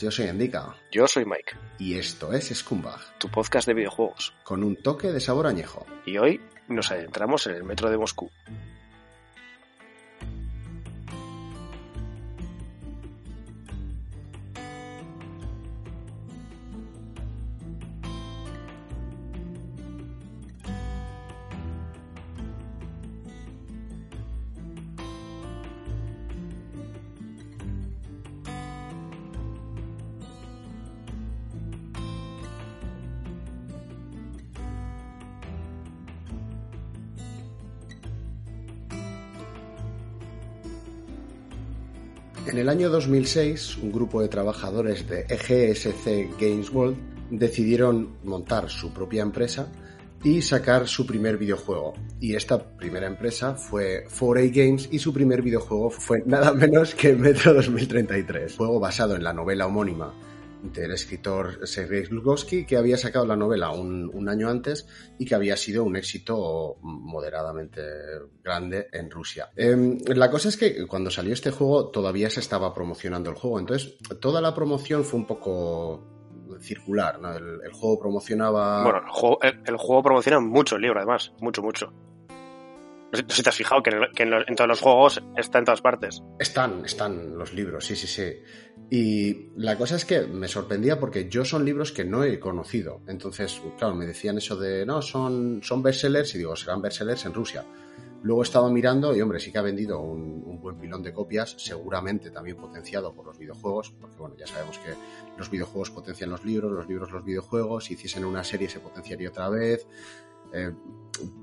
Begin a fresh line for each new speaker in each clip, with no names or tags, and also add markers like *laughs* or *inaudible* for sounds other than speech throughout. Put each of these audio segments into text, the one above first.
Yo soy Endika.
Yo soy Mike.
Y esto es Scumbag.
Tu podcast de videojuegos.
Con un toque de sabor añejo.
Y hoy nos adentramos en el metro de Moscú.
Año 2006, un grupo de trabajadores de EGSC Games World decidieron montar su propia empresa y sacar su primer videojuego. Y esta primera empresa fue 4A Games y su primer videojuego fue nada menos que Metro 2033, juego basado en la novela homónima del escritor Sergei Glugowski, que había sacado la novela un, año antes y que había sido un éxito moderadamente grande en Rusia. Eh, la cosa es que cuando salió este juego todavía se estaba promocionando el juego, entonces toda la promoción fue un poco circular. El, juego promocionaba...
Bueno, el juego promociona mucho el libro, además, mucho, mucho. Si te has fijado que, en, todos los juegos está en todas partes.
Están, están los libros, sí, sí, sí. Y la cosa es que me sorprendía porque yo son libros que no he conocido. Entonces, claro, me decían eso de, no, son, son bestsellers y digo, serán bestsellers en Rusia. Luego estaba mirando y, hombre, sí que ha vendido un, un, buen pilón de copias, seguramente también potenciado por los videojuegos, porque, bueno, ya sabemos que los videojuegos potencian los libros, los libros los videojuegos, si hiciesen una serie se potenciaría otra vez. Eh,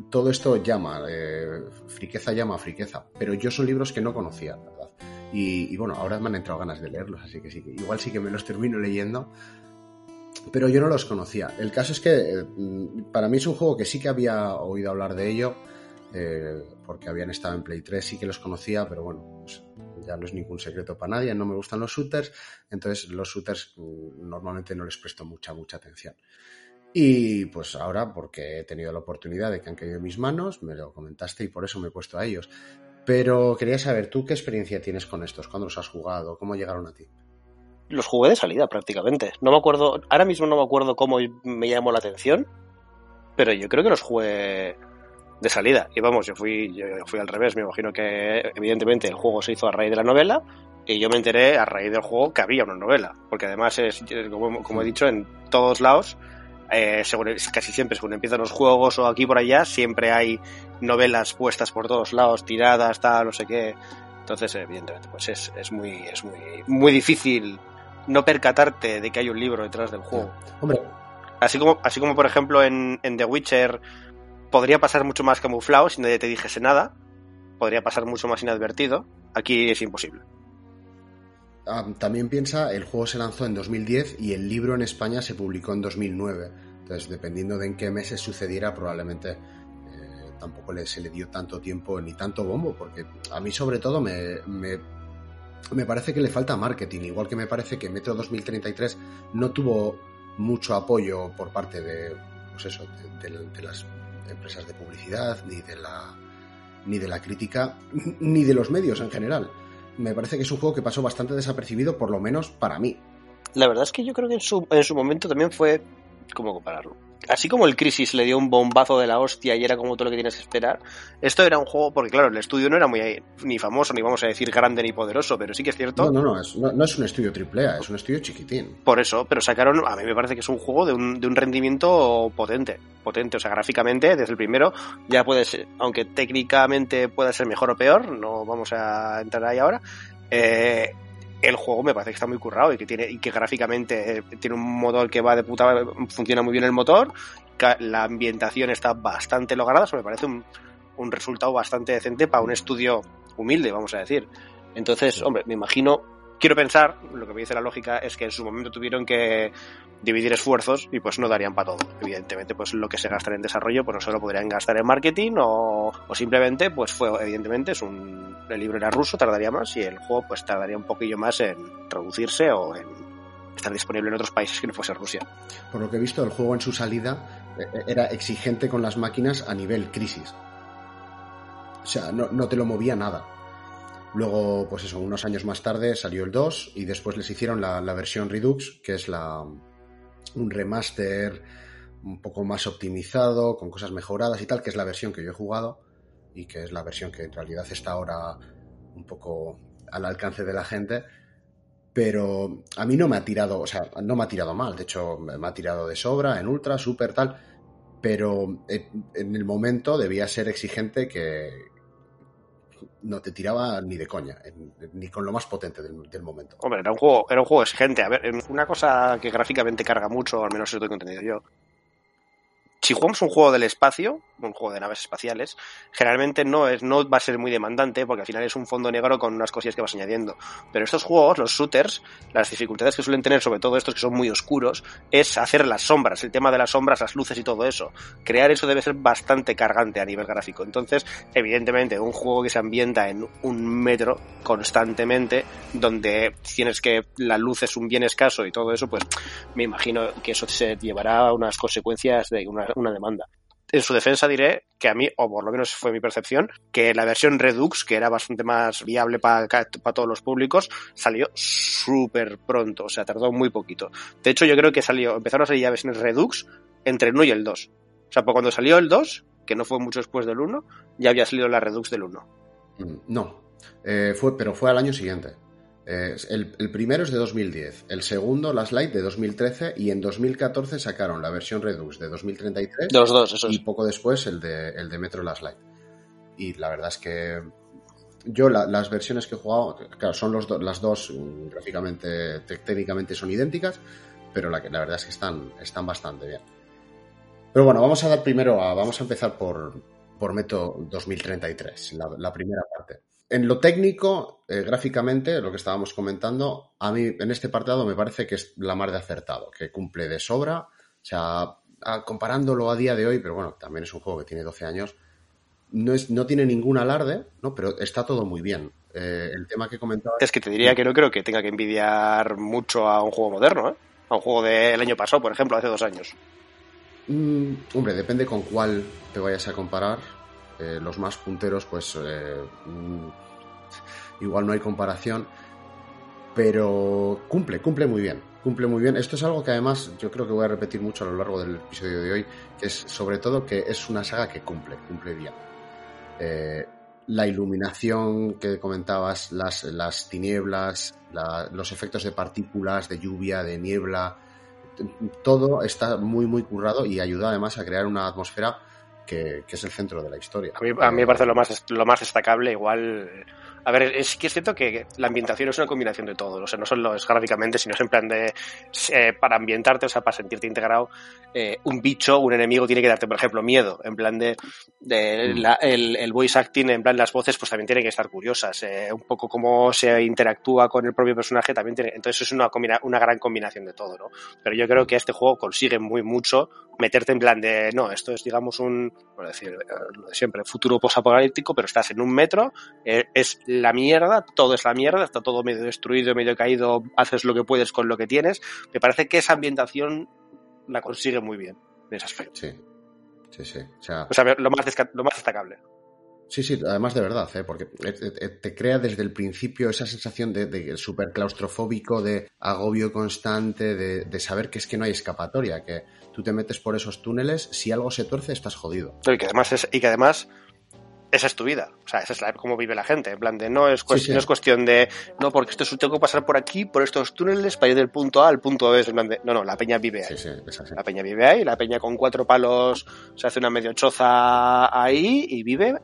todo esto llama, eh, friqueza llama a friqueza, pero yo son libros que no conocía, ¿verdad? Y, bueno, ahora me han entrado ganas de leerlos, así que sí, igual sí que me los termino leyendo, pero yo no los conocía. El caso es que eh, para mí es un juego que sí que había oído hablar de ello, eh, porque habían estado en Play 3, sí que los conocía, pero bueno, pues ya no es ningún secreto para nadie, no me gustan los shooters, entonces los shooters mm, normalmente no les presto mucha, mucha atención. Y pues ahora, porque he tenido la oportunidad de que han caído en mis manos, me lo comentaste y por eso me he puesto a ellos. Pero quería saber, ¿tú qué experiencia tienes con estos? ¿Cuándo los has jugado? ¿Cómo llegaron a ti?
Los jugué de salida prácticamente. No me acuerdo, ahora mismo no me acuerdo cómo me llamó la atención, pero yo creo que los jugué de salida. Y vamos, yo fui, yo fui al revés. Me imagino que evidentemente el juego se hizo a raíz de la novela y yo me enteré a raíz del juego que había una novela. Porque además es, como, como he dicho, en todos lados eh, según, casi siempre, según empiezan los juegos o aquí por allá, siempre hay novelas puestas por todos lados, tiradas, tal, no sé qué. Entonces, evidentemente, pues es, es muy, es muy, muy difícil no percatarte de que hay un libro detrás del juego.
Hombre.
Así como, así como por ejemplo en, en The Witcher podría pasar mucho más camuflado si nadie te dijese nada, podría pasar mucho más inadvertido. Aquí es imposible.
Um, también piensa, el juego se lanzó en 2010 y el libro en España se publicó en 2009. Entonces, dependiendo de en qué meses sucediera, probablemente eh, tampoco se le dio tanto tiempo ni tanto bombo, porque a mí sobre todo me, me, parece que le falta marketing, igual que me parece que Metro 2033 no tuvo mucho apoyo por parte de, pues eso, de las empresas de publicidad, ni de la ni de la crítica, ni de los medios en general me parece que es un juego que pasó bastante desapercibido, por lo menos para mí.
La verdad es que yo creo que en su, en su momento también fue. ¿Cómo compararlo? Así como el Crisis le dio un bombazo de la hostia y era como todo lo que tienes que esperar, esto era un juego, porque claro, el estudio no era muy ni famoso, ni vamos a decir grande ni poderoso, pero sí que es cierto.
No, no, no, es, no, no es un estudio triple A, es un estudio chiquitín.
Por eso, pero sacaron, a mí me parece que es un juego de un, de un rendimiento potente, potente, o sea, gráficamente, desde el primero, ya puede ser, aunque técnicamente pueda ser mejor o peor, no vamos a entrar ahí ahora, eh, el juego me parece que está muy currado y que tiene y que gráficamente tiene un motor que va de puta funciona muy bien el motor la ambientación está bastante lograda eso me parece un, un resultado bastante decente para un estudio humilde vamos a decir. Entonces hombre me imagino quiero pensar, lo que me dice la lógica es que en su momento tuvieron que dividir esfuerzos y pues no darían para todo. Evidentemente, pues lo que se gastan en desarrollo, pues no se lo podrían gastar en marketing o, simplemente, pues fue, evidentemente, es un, el libro era ruso, tardaría más y el juego pues tardaría un poquillo más en traducirse o en estar disponible en otros países que no fuese Rusia.
Por lo que he visto, el juego en su salida eh, era exigente con las máquinas a nivel crisis. O sea, no, no te lo movía nada. Luego, pues eso, unos años más tarde salió el 2 y después les hicieron la, la versión Redux, que es la, un remaster un poco más optimizado, con cosas mejoradas y tal, que es la versión que yo he jugado y que es la versión que en realidad está ahora un poco al alcance de la gente. Pero a mí no me ha tirado, o sea, no me ha tirado mal, de hecho me ha tirado de sobra en ultra, super tal, pero en el momento debía ser exigente que no te tiraba ni de coña, ni con lo más potente del, momento.
Hombre, era un juego, era un juego exigente. A ver, una cosa que gráficamente carga mucho, al menos eso tengo entendido yo, si jugamos un juego del espacio, un juego de naves espaciales, generalmente no, es, no va a ser muy demandante porque al final es un fondo negro con unas cosillas que vas añadiendo. Pero estos juegos, los shooters, las dificultades que suelen tener, sobre todo estos que son muy oscuros, es hacer las sombras, el tema de las sombras, las luces y todo eso. Crear eso debe ser bastante cargante a nivel gráfico. Entonces, evidentemente, un juego que se ambienta en un metro constantemente, donde tienes que la luz es un bien escaso y todo eso, pues me imagino que eso se llevará a unas consecuencias de una, una demanda en su defensa diré que a mí, o por lo menos fue mi percepción, que la versión Redux, que era bastante más viable para pa todos los públicos, salió súper pronto, o sea, tardó muy poquito. De hecho, yo creo que salió, empezaron a salir ya versiones Redux entre el 1 y el 2. O sea, pues cuando salió el 2, que no fue mucho después del 1, ya había salido la Redux del 1.
No, eh, fue, pero fue al año siguiente. Eh, el, el, primero es de 2010, el segundo, Last Light, de 2013, y en 2014 sacaron la versión Redux de 2033.
De los dos, eso es.
Y poco después el de, el de Metro Last Light. Y la verdad es que yo la, las versiones que he jugado, claro, son los do, las dos mm, gráficamente, técnicamente son idénticas, pero la, la verdad es que están, están bastante bien. Pero bueno, vamos a dar primero a, vamos a empezar por, por Metro 2033, la, la primera parte. En lo técnico, eh, gráficamente, lo que estábamos comentando, a mí en este partido me parece que es la mar de acertado, que cumple de sobra. O sea, a, comparándolo a día de hoy, pero bueno, también es un juego que tiene 12 años, no, es, no tiene ningún alarde, ¿no? pero está todo muy bien. Eh, el tema que comentaba.
Es que te diría que no creo que tenga que envidiar mucho a un juego moderno, ¿eh? A un juego del año pasado, por ejemplo, hace dos años.
Mm, hombre, depende con cuál te vayas a comparar eh, los más punteros, pues eh, igual no hay comparación, pero cumple, cumple muy bien, cumple muy bien. Esto es algo que además yo creo que voy a repetir mucho a lo largo del episodio de hoy, que es sobre todo que es una saga que cumple, cumple bien. Eh, la iluminación que comentabas, las, las tinieblas, la, los efectos de partículas, de lluvia, de niebla, todo está muy, muy currado y ayuda además a crear una atmósfera que, que, es el centro de la historia.
A mí, a mí me parece lo más, lo más destacable, igual. A ver, es que es cierto que la ambientación es una combinación de todo, o sea, no solo es gráficamente, sino es en plan de, eh, para ambientarte, o sea, para sentirte integrado, eh, un bicho, un enemigo tiene que darte, por ejemplo, miedo, en plan de, de mm. la, el, el, voice acting, en plan las voces, pues también tienen que estar curiosas, eh, un poco cómo se interactúa con el propio personaje, también tiene, entonces es una, combina, una gran combinación de todo, ¿no? Pero yo creo que este juego consigue muy mucho meterte en plan de, no, esto es, digamos, un, por decir, lo de siempre, futuro posapocalíptico, pero estás en un metro, eh, es la mierda, todo es la mierda, está todo medio destruido, medio caído, haces lo que puedes con lo que tienes. Me parece que esa ambientación la consigue muy bien en ese aspecto.
Sí, sí, sí. O sea,
o sea lo, más lo más destacable.
Sí, sí, además de verdad, ¿eh? porque te crea desde el principio esa sensación de, de súper claustrofóbico, de agobio constante, de, de, saber que es que no hay escapatoria, que tú te metes por esos túneles, si algo se tuerce estás jodido.
Y que además, es, y que además esa es tu vida. O sea, esa es la, cómo vive la gente. En plan de, no es, cuestión, sí, sí. no es cuestión de, no, porque esto es, tengo que pasar por aquí, por estos túneles, para ir del punto A al punto B. En plan de, no, no, la peña vive ahí.
Sí,
la peña vive ahí, la peña con cuatro palos se hace una medio choza ahí y vive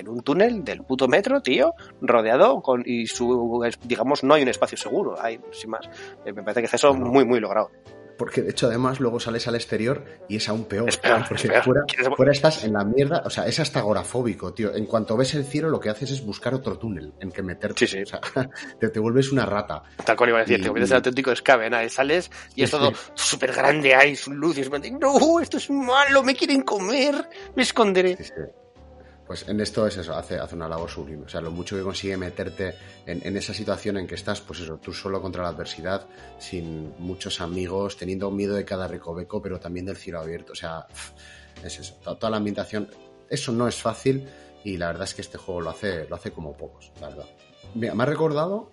en un túnel del puto metro, tío, rodeado con, y su, digamos, no hay un espacio seguro, hay, sin más. Me parece que es eso muy, muy logrado.
porque de hecho además luego sales al exterior y es aún peor.
Es peor,
porque
es peor.
Fuera,
¿Quieres-
fuera estás en la mierda, o sea, es hasta agorafóbico, tío. En cuanto ves el cielo, lo que haces es buscar otro túnel en que meterte.
Sí, sí.
O sea, *laughs* te, te vuelves una rata.
Tal cual iba a decir,
Y-
te conviertes en auténtico escabe, ¿no? Y sales y es todo súper grande, hay luz y es no, esto es malo, me quieren comer, me esconderé.
Sí, sí. Pues en esto es eso, hace, hace una labor sublime. O sea, lo mucho que consigue meterte en, esa situación en que estás, pues eso, tú solo contra la adversidad, sin muchos amigos, teniendo miedo de cada recoveco, pero también del cielo abierto. O sea, es eso. To- Toda la ambientación, eso no es fácil y la verdad es que este juego lo hace, lo hace como pocos, la verdad. Mira, me ha recordado,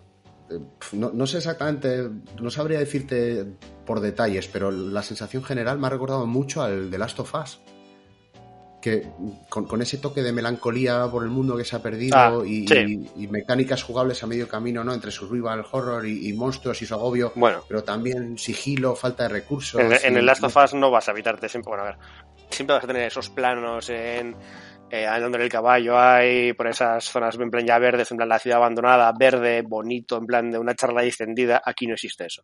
eh, no, no sé exactamente, no sabría decirte por detalles, pero la sensación general me ha recordado mucho al The Last of Us que con, con ese toque de melancolía por el mundo que se ha perdido
Ah,
y,
sí.
y- y mecánicas jugables a medio camino, ¿no? Entre survival horror y, y monstruos y su agobio,
Bueno,
pero también sigilo, falta de recursos.
en, el Last of Us no vas a evitarte siempre, bueno, a ver, siempre vas a tener esos planos en eh, andando en el caballo hay por esas zonas en plan ya verdes, en plan la ciudad abandonada, verde, bonito, en plan de una charla distendida, aquí no existe eso.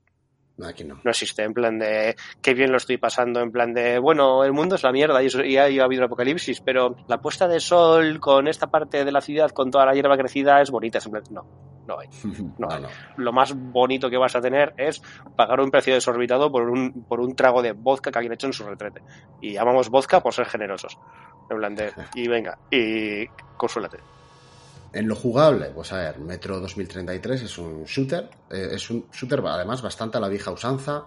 Aquí no.
no existe, en plan de qué bien lo estoy pasando, en plan de bueno, el mundo es la mierda y, eso, y ha, y ha habido un apocalipsis, pero la puesta de sol con esta parte de la ciudad, con toda la hierba crecida, es bonita. Es en plan, no, no hay. *laughs*
No, no.
Lo más bonito que vas a tener es pagar un precio desorbitado por un, por un trago de vodka que alguien ha hecho en su retrete. Y llamamos vodka por ser generosos. En plan de, *laughs* y venga, y consuélate.
En lo jugable, pues a ver, Metro 2033 es un shooter, eh, es un shooter además bastante a la vieja usanza,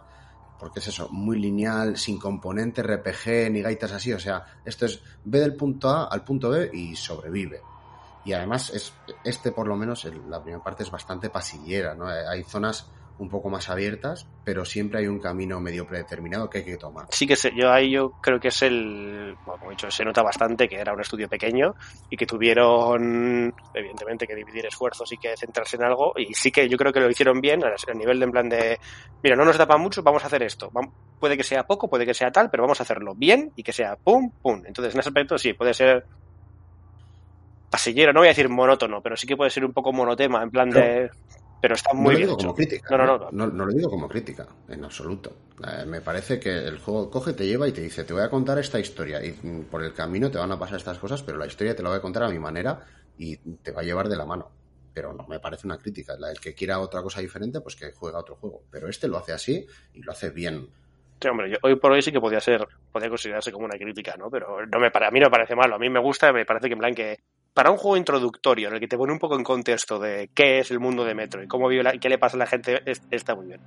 porque es eso, muy lineal, sin componente RPG ni gaitas así, o sea, esto es ve del punto A al punto B y sobrevive. Y además es este por lo menos la primera parte es bastante pasillera, ¿no? Eh, Hay zonas un poco más abiertas, pero siempre hay un camino medio predeterminado que hay que tomar.
Sí que sé, yo ahí yo creo que es el, bueno, como he dicho, se nota bastante que era un estudio pequeño y que tuvieron, evidentemente, que dividir esfuerzos y que centrarse en algo. Y sí que yo creo que lo hicieron bien a nivel de en plan de, mira, no nos da para mucho, vamos a hacer esto. Puede que sea poco, puede que sea tal, pero vamos a hacerlo bien y que sea pum, pum. Entonces, en ese aspecto sí, puede ser pasillero, no voy a decir monótono, pero sí que puede ser un poco monotema, en plan de... Pero está
No
muy
lo
bien
digo
hecho.
como crítica.
No, no,
¿eh?
no.
no, no lo digo como crítica, en absoluto. Eh, me parece que el juego coge, te lleva y te dice, te voy a contar esta historia y mm, por el camino te van a pasar estas cosas, pero la historia te la voy a contar a mi manera y te va a llevar de la mano. Pero no me parece una crítica. El que quiera otra cosa diferente, pues que juega otro juego. Pero este lo hace así y lo hace bien.
Sí, hombre, yo- hoy por hoy sí que podía ser, podía considerarse como una crítica, ¿no? Pero no me para, a mí no me parece malo, a mí me gusta, me parece que en plan que para un juego introductorio en el que te pone un poco en contexto de qué es el mundo de Metro y cómo vive la- y qué le pasa a la gente, es- está muy bien.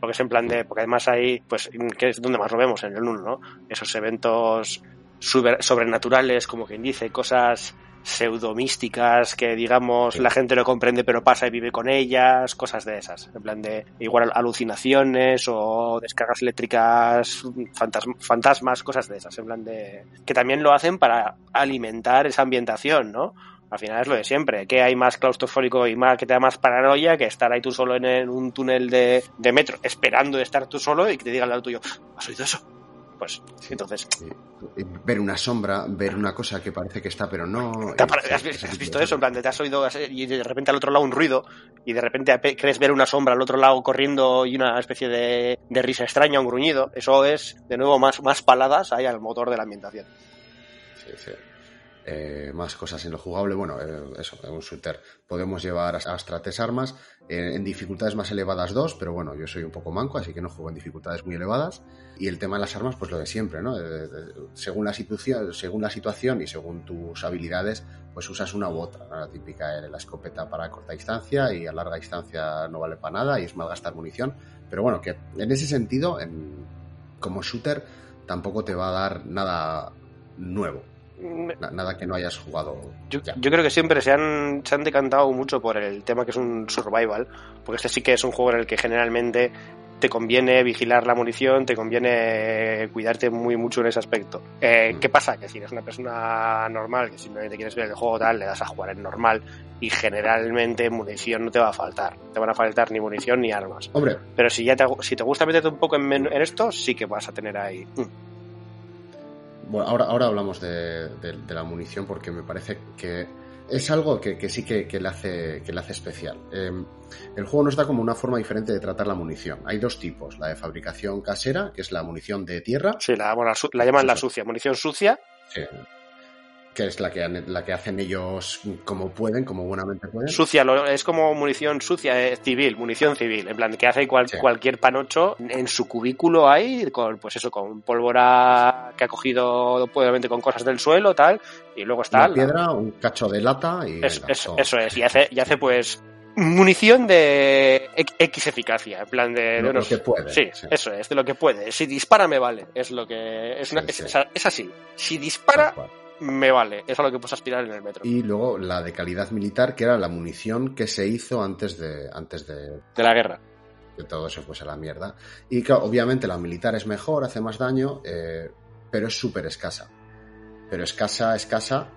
Porque es en plan de, porque además hay, pues, que es donde más lo vemos, en el 1, ¿no? Esos eventos super- sobrenaturales, como quien dice, cosas pseudomísticas que digamos
Sí.
la gente no comprende pero pasa y vive con ellas, cosas de esas, en plan de igual alucinaciones o descargas eléctricas, fantas- fantasmas, cosas de esas, en plan de que también lo hacen para alimentar esa ambientación, ¿no? Al final es lo de siempre, que hay más claustrofóbico y más que te da más paranoia que estar ahí tú solo en, un túnel de, de metro esperando estar tú solo y que te digan al lado tuyo, ¿has oído eso? Pues entonces
ver una sombra, ver una cosa que parece que está, pero no.
¿Te ha
y-
pare-
sí,
¿Has, visto eso? En plan, te has oído y de repente al otro lado un ruido y de repente crees ver una sombra al otro lado corriendo y una especie de, de risa extraña, un gruñido. Eso es, de nuevo, más, más paladas ahí al motor de la ambientación.
Sí, sí. Eh, más cosas en lo jugable. Bueno, eh, eso, un shooter podemos llevar hasta tres armas. eh, en dificultades más elevadas dos, pero bueno, yo soy un poco manco, así que no juego en dificultades muy elevadas. Y el tema de las armas, pues lo de siempre, ¿no? Eh, eh, según, la situación, según la situación y según tus habilidades, pues usas una u otra. ¿no? La típica eh, la escopeta para corta distancia y a larga distancia no vale para nada y es mal gastar munición. Pero bueno, que en ese sentido, en- como shooter, tampoco te va a dar nada nuevo. Na- nada que no hayas jugado
Yo, creo que siempre se han, se han decantado mucho por el tema que es un survival, porque este sí que es un juego en el que generalmente te conviene vigilar la munición, te conviene cuidarte muy mucho en ese aspecto. Eh,
Mm.
¿Qué pasa? Que si eres una persona normal, que simplemente quieres ver el juego tal, le das a jugar en normal y generalmente munición no te va a faltar. Te van a faltar ni munición ni armas.
Hombre,
Pero si ya te, si te gusta meterte un poco en esto, sí que vas a tener ahí. mm,
bueno, ahora, ahora hablamos de, de- de la munición porque me parece que es algo que, sí que, le hace, que le hace especial. Em, el juego nos da como una forma diferente de tratar la munición. Hay dos tipos, la de fabricación casera, que es la munición de tierra.
Sí, la, la llaman la sucia, munición sucia.
Sí, que es la que, la que hacen ellos como pueden, como buenamente pueden.
Sucia, es como munición sucia, eh, civil, munición civil, en plan, que hace cualquier panocho en su cubículo ahí, con, pues eso, con pólvora que ha cogido probablemente con cosas del suelo, tal, y luego está...
Una piedra, un cacho de lata y...
eso es, y hace, y hace pues munición de X eficacia, en plan de,
lo que puede.
Sí, eso es, de lo que puede. Si dispara me vale, es lo que es, es, así. Si dispara me vale, es a lo que puedes aspirar en el metro.
Y luego la de calidad militar, que era la munición que se hizo antes de. antes de.
de la guerra.
Que todo se fuese a la mierda. Y que obviamente la militar es mejor, hace más daño, eh, pero es súper escasa. Pero escasa, escasa.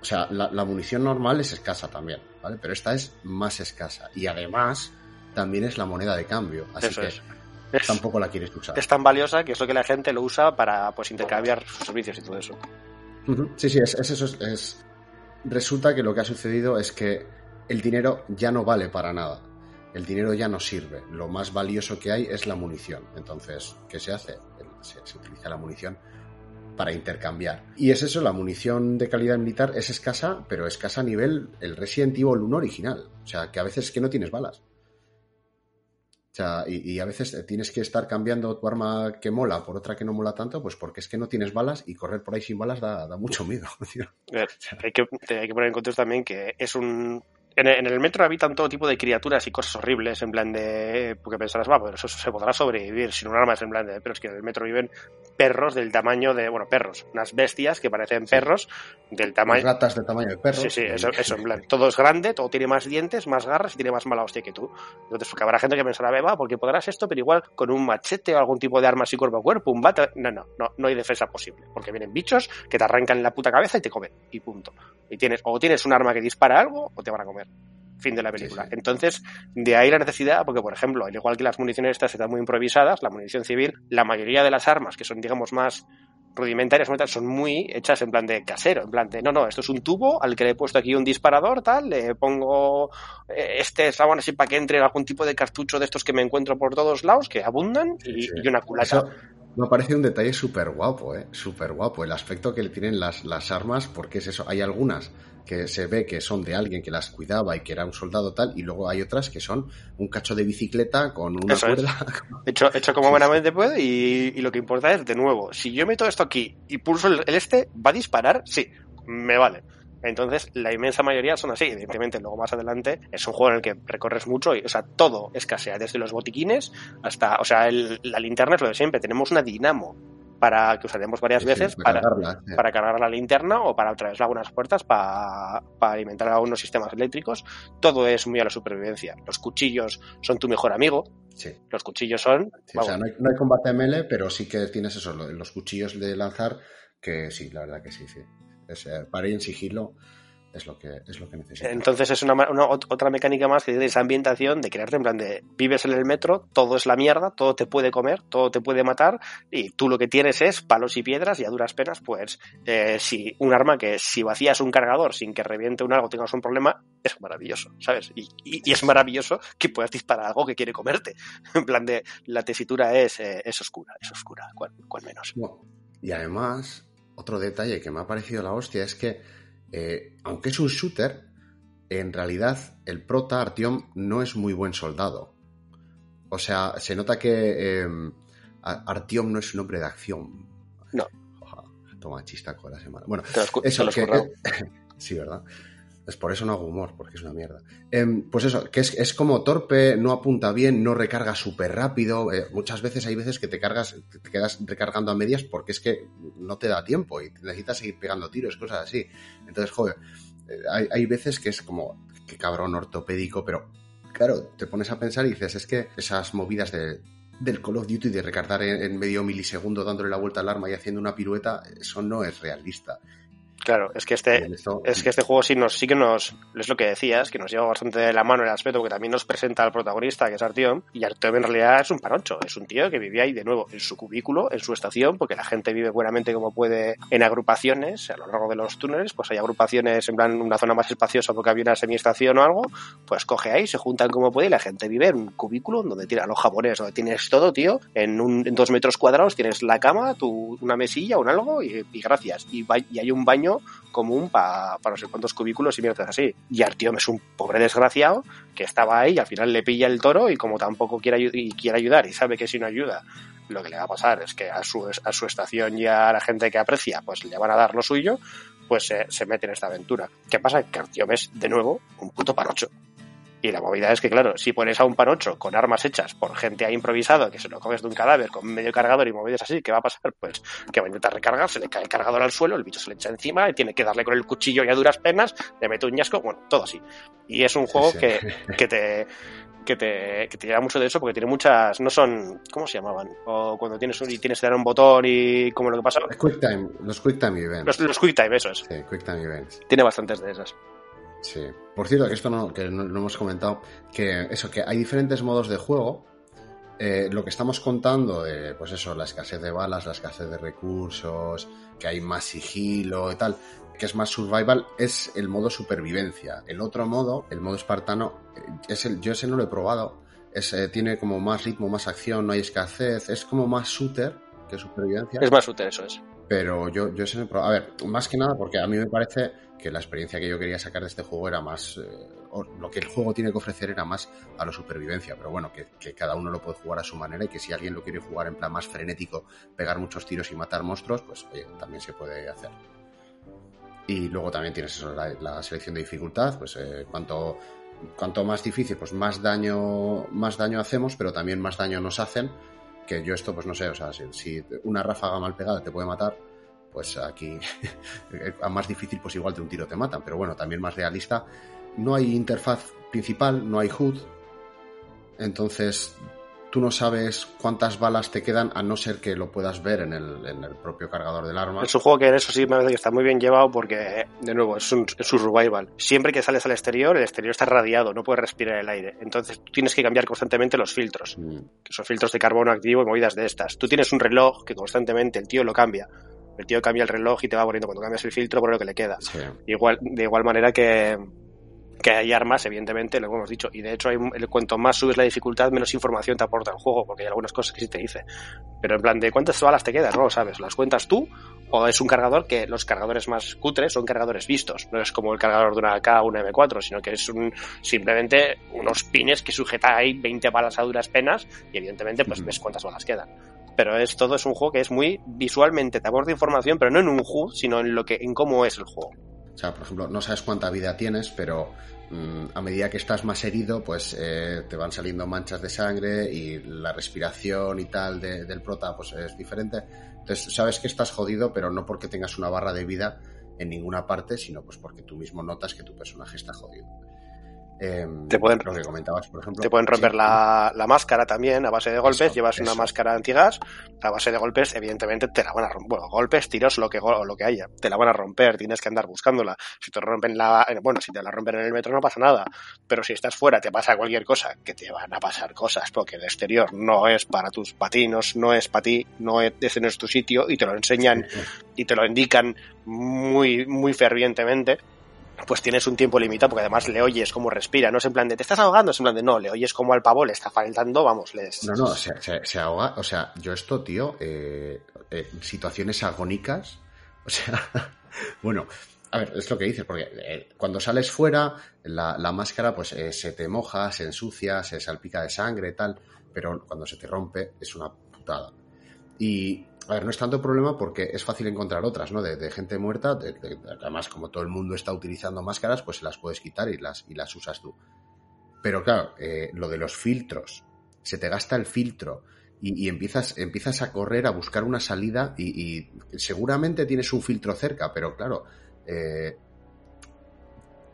O sea, la, munición normal es escasa también, ¿vale? Pero esta es más escasa. Y además, también es la moneda de cambio. Así que tampoco la quieres usar.
Es tan valiosa que es lo que la gente lo usa para pues intercambiar sus servicios y todo eso.
Sí, sí, es, eso. Es, Resulta que lo que ha sucedido es que el dinero ya no vale para nada. El dinero ya no sirve. Lo más valioso que hay es la munición. Entonces, ¿qué se hace? Se, utiliza la munición para intercambiar. Y es eso, la munición de calidad militar es escasa, pero escasa a nivel el Resident Evil 1 original. O sea, que a veces es que no tienes balas. O sea, y, a veces tienes que estar cambiando tu arma que mola por otra que no mola tanto, pues porque es que no tienes balas y correr por ahí sin balas da, da mucho miedo. *laughs*
hay, que, hay que poner en contexto también que es un en el, metro habitan todo tipo de criaturas y cosas horribles, en plan de. Porque pensarás, va, pues eso se podrá sobrevivir sin un arma, es en plan de. Pero es que en el metro viven perros del tamaño de. Bueno, perros, unas bestias que parecen perros del tamaño.
Ratas de tamaño de perros.
Sí, sí, eso, eso, en plan. *laughs* Todo es grande, todo tiene más dientes, más garras y tiene más mala hostia que tú. Entonces, porque habrá gente que pensará, va, porque podrás esto, pero igual con un machete o algún tipo de arma así cuerpo a cuerpo, un bate. No, no, no, no hay defensa posible. Porque vienen bichos que te arrancan la puta cabeza y te comen. Y punto. Y tienes, o tienes un arma que dispara algo o te van a comer fin de la película. Entonces, de ahí la necesidad, porque por ejemplo, al igual que las municiones estas están muy improvisadas, la munición civil, la mayoría de las armas que son, digamos, más rudimentarias son muy hechas en plan de casero, en plan de no, no, esto es un tubo al que le he puesto aquí un disparador, tal, le pongo eh, este sabón así para que entre algún tipo de cartucho de estos que me encuentro por todos lados, que abundan, y, una culata.
Me parece un detalle súper guapo, ¿eh? Súper guapo. El aspecto que le tienen las, las armas, porque es eso. Hay algunas que se ve que son de alguien que las cuidaba y que era un soldado tal, y luego hay otras que son un cacho de bicicleta con una cuerda. *laughs*
Hecho, hecho como buenamente puede, y, lo que importa es, de nuevo, si yo meto esto aquí y pulso el, este, ¿va a disparar? Sí, me vale. Entonces, la inmensa mayoría son así. Evidentemente, luego más adelante es un juego en el que recorres mucho y, o sea, todo escasea, desde los botiquines hasta, o sea, la linterna es lo de siempre. Tenemos una dinamo para que usaremos varias veces para, para, cargar la linterna o para traer algunas puertas para, alimentar a unos sistemas eléctricos. Todo es muy a la supervivencia. Los cuchillos son tu mejor amigo. Sí. Los cuchillos son.
o sea, no hay, no hay, combate ML, pero sí que tienes eso, los cuchillos de lanzar, que sí, la verdad que sí, sí. Es, eh, para ir en sigilo es lo que es lo que necesita.
Entonces es una, otra mecánica más que tiene esa ambientación de crearte en plan de vives en el metro, todo es la mierda, todo te puede comer, todo te puede matar y tú lo que tienes es palos y piedras y a duras penas pues eh, si un arma que si vacías un cargador sin que reviente un algo tengas un problema es maravilloso, ¿sabes? Y, es maravilloso que puedas disparar algo que quiere comerte. *laughs* En plan de la tesitura es, eh, es oscura, es oscura, cual, menos.
y además, otro detalle que me ha parecido la hostia es que eh, aunque es un shooter, en realidad el prota Artyom no es muy buen soldado. O sea, se nota que eh, Artyom no es un hombre de acción.
No.
toma chistaco la semana. Bueno, eso es que. *laughs* sí, ¿verdad? Es por eso no hago humor, porque es una mierda. Em, pues eso, que es, como torpe, no apunta bien, no recarga súper rápido. Eh, muchas veces hay veces que te cargas, te quedas recargando a medias porque es que no te da tiempo y necesitas seguir pegando tiros, cosas así. Entonces, joder, eh, hay, veces que es como, que cabrón ortopédico, pero claro, te pones a pensar y dices, es que esas movidas de, del Call of Duty de recargar en, en medio milisegundo dándole la vuelta al arma y haciendo una pirueta, eso no es realista.
Claro, es que este, es que este juego sí nos, sí que nos, es lo que decías, que nos lleva bastante de la mano el aspecto, porque también nos presenta al protagonista, que es Artyom, y Artyom en realidad es un panocho, es un tío que vivía ahí de nuevo en su cubículo, en su estación, porque la gente vive buenamente como puede en agrupaciones, a lo largo de los túneles, pues hay agrupaciones en plan una zona más espaciosa porque había una semiestación o algo, pues coge ahí, se juntan como puede y la gente vive en un cubículo donde tiene a los japoneses, donde tienes todo, tío, en, un, en dos metros cuadrados tienes la cama, tu, una mesilla, un algo y, y gracias. Y, y hay un baño común para no sé cuántos cubículos y mierdas así. Y Artyom es un pobre desgraciado que estaba ahí y al final le pilla el toro y como tampoco quiere, quiere ayudar y sabe que si no ayuda lo que le va a pasar es que a su, a su estación y a la gente que aprecia pues le van a dar lo suyo, pues se, mete en esta aventura. ¿Qué pasa? Que Artyom es de nuevo un puto parocho. Y la movida es que, claro, si pones a un panocho con armas hechas por gente ahí improvisado, que se lo coges de un cadáver con medio cargador y movidas así, ¿qué va a pasar? Pues que va a intentar recargar, se le cae el cargador al suelo, el bicho se le echa encima y tiene que darle con el cuchillo y a duras penas, le mete un ñasco, bueno, todo así. Y es un juego sí, sí. Que, *laughs* que te que te, que te lleva mucho de eso porque tiene muchas, no son, ¿cómo se llamaban? O cuando tienes un, y tienes que dar un botón y como lo que pasa.
Los quick time, los quick time events.
Los, los quick time, eso es.
Sí, quick time events.
Tiene bastantes de esas.
Sí. Por cierto, que esto no, que no, no hemos comentado, que eso, que hay diferentes modos de juego. Eh, lo que estamos contando de, pues eso, la escasez de balas, la escasez de recursos, que hay más sigilo y tal, que es más survival, es el modo supervivencia. El otro modo, el modo espartano, es el, yo ese no lo he probado. Es, eh, tiene como más ritmo, más acción, no hay escasez, es como más shooter que supervivencia.
Es más shooter, eso es.
Pero yo, yo ese no he probado. A ver, más que nada porque a mí me parece que la experiencia que yo quería sacar de este juego era más. Eh, lo que el juego tiene que ofrecer era más a la supervivencia, pero bueno, que, cada uno lo puede jugar a su manera y que si alguien lo quiere jugar en plan más frenético, pegar muchos tiros y matar monstruos, pues oye, también se puede hacer. Y luego también tienes eso, la, la selección de dificultad, pues eh, cuanto, cuanto más difícil, pues más daño, más daño hacemos, pero también más daño nos hacen. Que yo esto, pues no sé, o sea, si, si una ráfaga mal pegada te puede matar, pues aquí *laughs* a más difícil pues igual de un tiro te matan, pero bueno, también más realista. No hay interfaz principal, no hay HUD, entonces tú no sabes cuántas balas te quedan a no ser que lo puedas ver en el, en el propio cargador del arma.
Es un juego que en eso sí me parece que está muy bien llevado porque, de nuevo, es un, es un survival. Siempre que sales al exterior, el exterior está radiado, no puedes respirar el aire. Entonces tú tienes que cambiar constantemente los filtros, mm. que son filtros de carbono activo y movidas de estas. Tú tienes un reloj que constantemente el tío lo cambia. El tío cambia el reloj y te va poniendo cuando cambias el filtro por lo que le queda.
Sí.
Igual, de igual manera que, que hay armas, evidentemente, lo hemos dicho. Y de hecho, hay, cuanto más subes la dificultad, menos información te aporta el juego, porque hay algunas cosas que sí te dice. Pero en plan, ¿de cuántas balas te quedan? No lo sabes. ¿Las cuentas tú? O es un cargador que los cargadores más cutres son cargadores vistos. No es como el cargador de una AK o una M4, sino que es un, simplemente unos pines que sujeta ahí 20 balas a duras penas y evidentemente pues ves cuántas balas quedan pero es todo es un juego que es muy visualmente te aporta información, pero no en un HUD, sino en lo que en cómo es el juego.
O sea, por ejemplo, no sabes cuánta vida tienes, pero mmm, a medida que estás más herido, pues eh, te van saliendo manchas de sangre y la respiración y tal de, del prota pues es diferente. Entonces sabes que estás jodido, pero no porque tengas una barra de vida en ninguna parte, sino pues porque tú mismo notas que tu personaje está jodido. Eh,
te pueden,
lo que comentabas, por ejemplo.
Te pueden romper sí. la, la, máscara también a base de golpes. Eso, llevas eso. una máscara antigas. A base de golpes, evidentemente, te la van a romper. Bueno, golpes, tiros, lo que, lo que haya. Te la van a romper. Tienes que andar buscándola. Si te rompen la. Bueno, si te la rompen en el metro no pasa nada. Pero si estás fuera, te pasa cualquier cosa. Que te van a pasar cosas. Porque el exterior no es para tus patinos, no es para ti, no es, ese no es tu sitio. Y te lo enseñan sí. y te lo indican muy, muy fervientemente pues tienes un tiempo limitado, porque además le oyes cómo respira, no es en plan de te estás ahogando, es en plan de no, le oyes como al pavo le está faltando, vamos, les...
No, no, se, se, se ahoga, o sea, yo esto, tío, eh, eh, situaciones agónicas, o sea, *laughs* bueno, a ver, es lo que dices, porque eh, cuando sales fuera, la, la máscara pues eh, se te moja, se ensucia, se salpica de sangre, tal, pero cuando se te rompe es una putada. Y a ver, no es tanto problema porque es fácil encontrar otras, ¿no? De, de gente muerta, de, de, además como todo el mundo está utilizando máscaras, pues se las puedes quitar y las, y las usas tú. Pero claro, eh, lo de los filtros, se te gasta el filtro y, y empiezas, empiezas a correr a buscar una salida y, y, seguramente tienes un filtro cerca, pero claro, eh,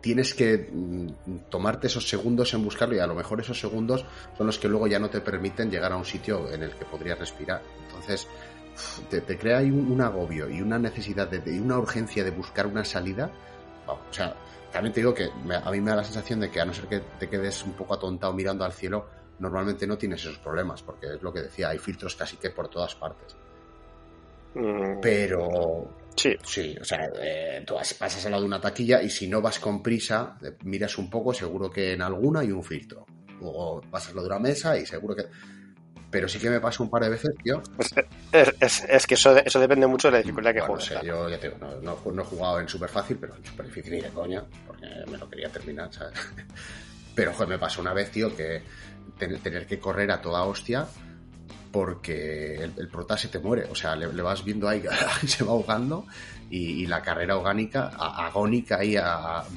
tienes que mm, tomarte esos segundos en buscarlo y a lo mejor esos segundos son los que luego ya no te permiten llegar a un sitio en el que podrías respirar. Entonces, te, crea un, un, agobio y una necesidad de, y una urgencia de buscar una salida. o sea, también te digo que a mí me da la sensación de que a no ser que te quedes un poco atontado mirando al cielo, normalmente no tienes esos problemas, porque es lo que decía, hay filtros casi que por todas partes. Mm. Pero
Sí.
Sí, o sea, eh, tú pasas al lado de una taquilla y si no vas con prisa, eh, miras un poco, seguro que en alguna hay un filtro. Luego pasas lo de una mesa y seguro que. Pero sí que me pasa un par de veces, tío.
Pues, eh, es, que eso, eso depende mucho de la dificultad que juegues.
yo ya te digo, no, he jugado en super fácil, pero en super difícil ni de coña, porque me lo quería terminar, ¿sabes? *laughs* Pero, joder, me pasó una vez, tío, que tener que correr a toda hostia porque el, prota se te muere. O sea, le, vas viendo ahí *laughs* se va ahogando y, la carrera orgánica, agónica ahí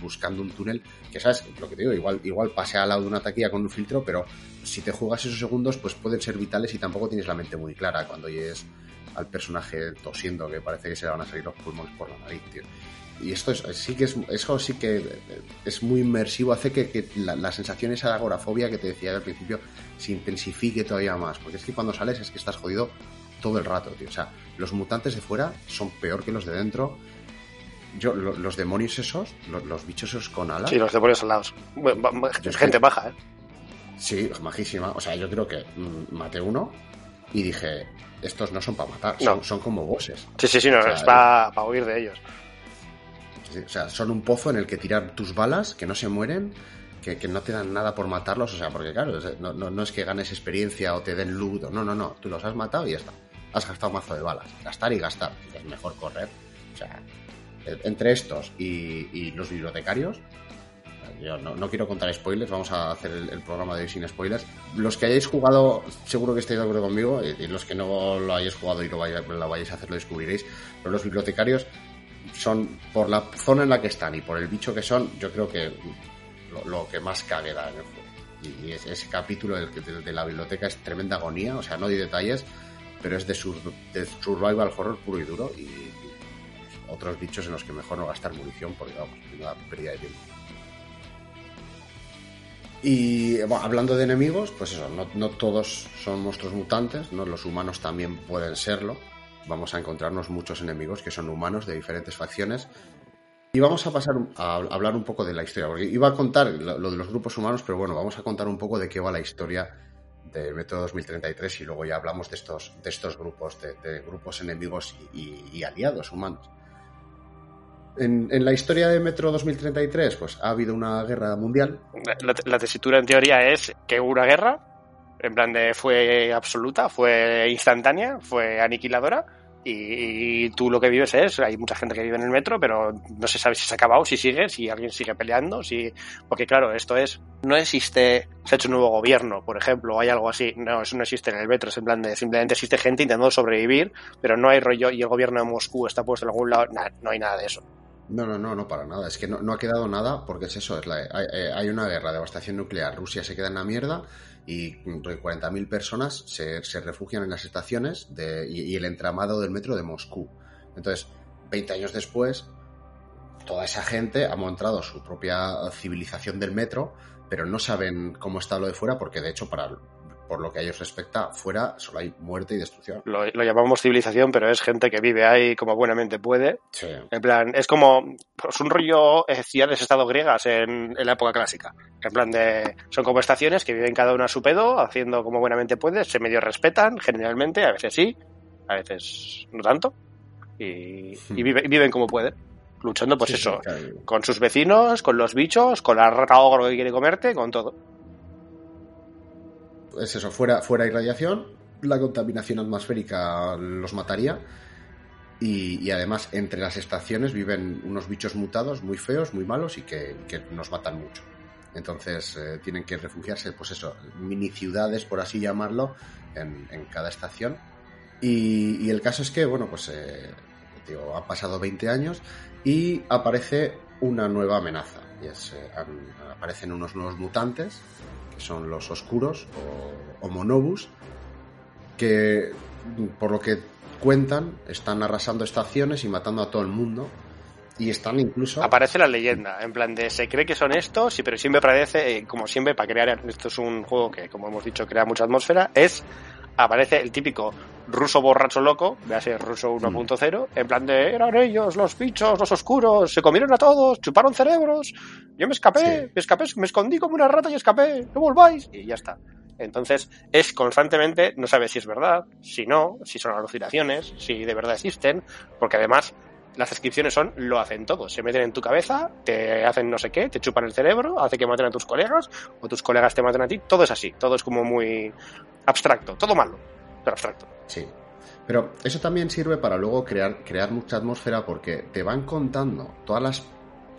buscando un túnel. Que sabes, lo que te digo, igual, igual pase al lado de una taquilla con un filtro, pero si te juegas esos segundos, pues pueden ser vitales y tampoco tienes la mente muy clara cuando oyes al personaje tosiendo que parece que se le van a salir los pulmones por la nariz, tío y esto es, sí que es, eso sí que es muy inmersivo, hace que, la, sensación esa de agorafobia que te decía al principio se intensifique todavía más, porque es que cuando sales es que estás jodido todo el rato, tío. O sea, los mutantes de fuera son peor que los de dentro. Yo, los demonios esos, los, bichos esos con alas.
Sí, los demonios alados. gente baja, ¿eh?
Sí, majísima. O sea, yo creo que mm, maté uno y dije, estos no son para matar, son, son, como bosses.
Sí, sí, sí, no, es para huir de ellos.
O sea, son un pozo en el que tirar tus balas, que no se mueren, que, no te dan nada por matarlos. O sea, porque claro, no, no, es que ganes experiencia o te den loot. No, no, no. Tú los has matado y ya está. Has gastado mazo de balas. Gastar y gastar. Es mejor correr. O sea, entre estos y, los bibliotecarios, yo no, quiero contar spoilers, vamos a hacer el, programa de hoy sin spoilers. Los que hayáis jugado, seguro que estáis de acuerdo conmigo, y, los que no lo hayáis jugado y lo, lo vayáis a hacer lo descubriréis, pero los bibliotecarios son, por la zona en la que están y por el bicho que son, yo creo que lo, que más cague da en el juego. Y, ese capítulo de, la biblioteca es tremenda agonía, o sea, no hay detalles, pero es de, survival horror puro y duro y, otros bichos en los que mejor no gastar munición porque, vamos, una pérdida de tiempo. Y hablando de enemigos, pues eso, no, no, todos son monstruos mutantes, ¿no? los humanos también pueden serlo vamos a encontrarnos muchos enemigos que son humanos de diferentes facciones. Y vamos a pasar a hablar un poco de la historia, porque iba a contar lo de los grupos humanos, pero bueno, vamos a contar un poco de qué va la historia de Método 2033 y luego ya hablamos de estos, de estos grupos, de, grupos enemigos y, aliados humanos. En, la historia de Metro 2033, pues ha habido una guerra mundial.
La, la, tesitura en teoría es que hubo una guerra, en plan de fue absoluta, fue instantánea, fue aniquiladora. Y, tú lo que vives es, hay mucha gente que vive en el metro, pero no se sabe si se ha acabado, si sigue, si alguien sigue peleando, si, porque claro, esto es, no existe, se ha hecho un nuevo gobierno, por ejemplo, o hay algo así, no, eso no existe en el metro, es en plan de, simplemente existe gente intentando sobrevivir, pero no hay rollo, y el gobierno de Moscú está puesto en algún lado, no hay nada de eso.
No, no, no, no para nada. Es que no, ha quedado nada porque es eso. Es la, hay, hay, una guerra, devastación nuclear. Rusia se queda en la mierda y 40.000 personas se, refugian en las estaciones de, y, el entramado del metro de Moscú. Entonces, 20 años después, toda esa gente ha montado su propia civilización del metro, pero no saben cómo está lo de fuera porque, de hecho, para por lo que a ellos respecta, fuera solo hay muerte y destrucción.
Lo, llamamos civilización, pero es gente que vive ahí como buenamente puede. En plan, es como pues un rollo eh, ciudades-estado griegas en, la época clásica. En plan de, son como estaciones que viven cada una a su pedo, haciendo como buenamente puede, se medio respetan, generalmente, a veces sí, a veces no tanto, y, hmm. viven como pueden luchando, pues eso, con sus vecinos, con los bichos, con la rata ogro que quiere comerte, con todo
es eso, fuera, fuera irradiación, la contaminación atmosférica los mataría. Y, además, entre las estaciones viven unos bichos mutados muy feos, muy malos y que, nos matan mucho. Entonces eh, tienen que refugiarse, pues eso, mini ciudades, por así llamarlo, en, cada estación. Y, el caso es que, bueno, pues eh, digo, han pasado 20 años y aparece una nueva amenaza. Y eh, aparecen unos nuevos mutantes son los oscuros o, monobus, que por lo que cuentan están arrasando estaciones y matando a todo el mundo. Y están incluso.
Aparece la leyenda, en plan de se cree que son estos, pero siempre aparece, eh, como siempre, para crear. Esto es un juego que, como hemos dicho, crea mucha atmósfera. Es aparece el típico ruso borracho loco, véase ruso 1.0, en plan de eran ellos, los bichos, los oscuros, se comieron a todos, chuparon cerebros, yo me escapé,
Sí.
me escapé, me escondí como una rata y escapé, no volváis, y ya está. Entonces es constantemente, no sabes si es verdad, si no, si son alucinaciones, si de verdad existen, porque además las descripciones son lo hacen todo, se meten en tu cabeza, te hacen no sé qué, te chupan el cerebro, hace que maten a tus colegas o tus colegas te maten a ti, todo es así, todo es como muy abstracto, todo malo, pero abstracto.
Sí. Pero eso también sirve para luego crear, crear mucha atmósfera porque te van contando todas las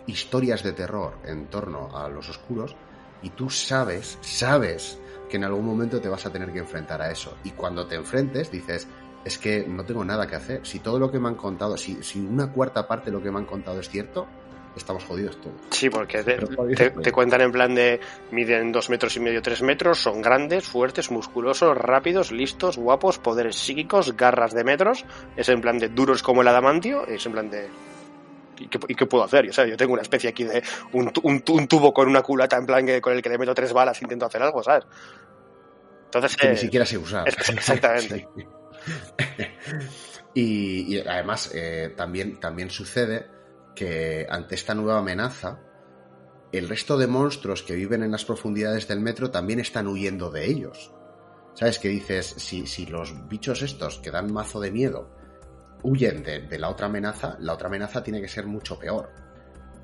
historias de terror en torno a los oscuros y tú sabes, sabes que en algún momento te vas a tener que enfrentar a eso. Y cuando te enfrentes dices, es que no tengo nada que hacer. Si todo lo que me han contado, si, si una cuarta parte de lo que me han contado es cierto, estamos jodidos todos.
Sí, porque te, cuentan en plan de miden dos metros y medio, tres metros, son grandes, fuertes, musculosos, rápidos, listos, guapos, poderes psíquicos, garras de metros, es en plan de duros como el adamantio, es en plan de... ¿Y qué, y qué puedo hacer? O sea, yo tengo una especie aquí de un, un un tubo con una culata en plan que, con el que le meto tres balas e intento hacer algo, ¿sabes? Entonces,
que
eh,
ni siquiera sé usar.
es- *laughs* exactamente.
Sí. *laughs* y, además eh, también, también sucede que ante esta nueva amenaza, el resto de monstruos que viven en las profundidades del metro también están huyendo de ellos. ¿Sabes? Que dices, si, si los bichos estos que dan mazo de miedo huyen de, de la otra amenaza, la otra amenaza tiene que ser mucho peor.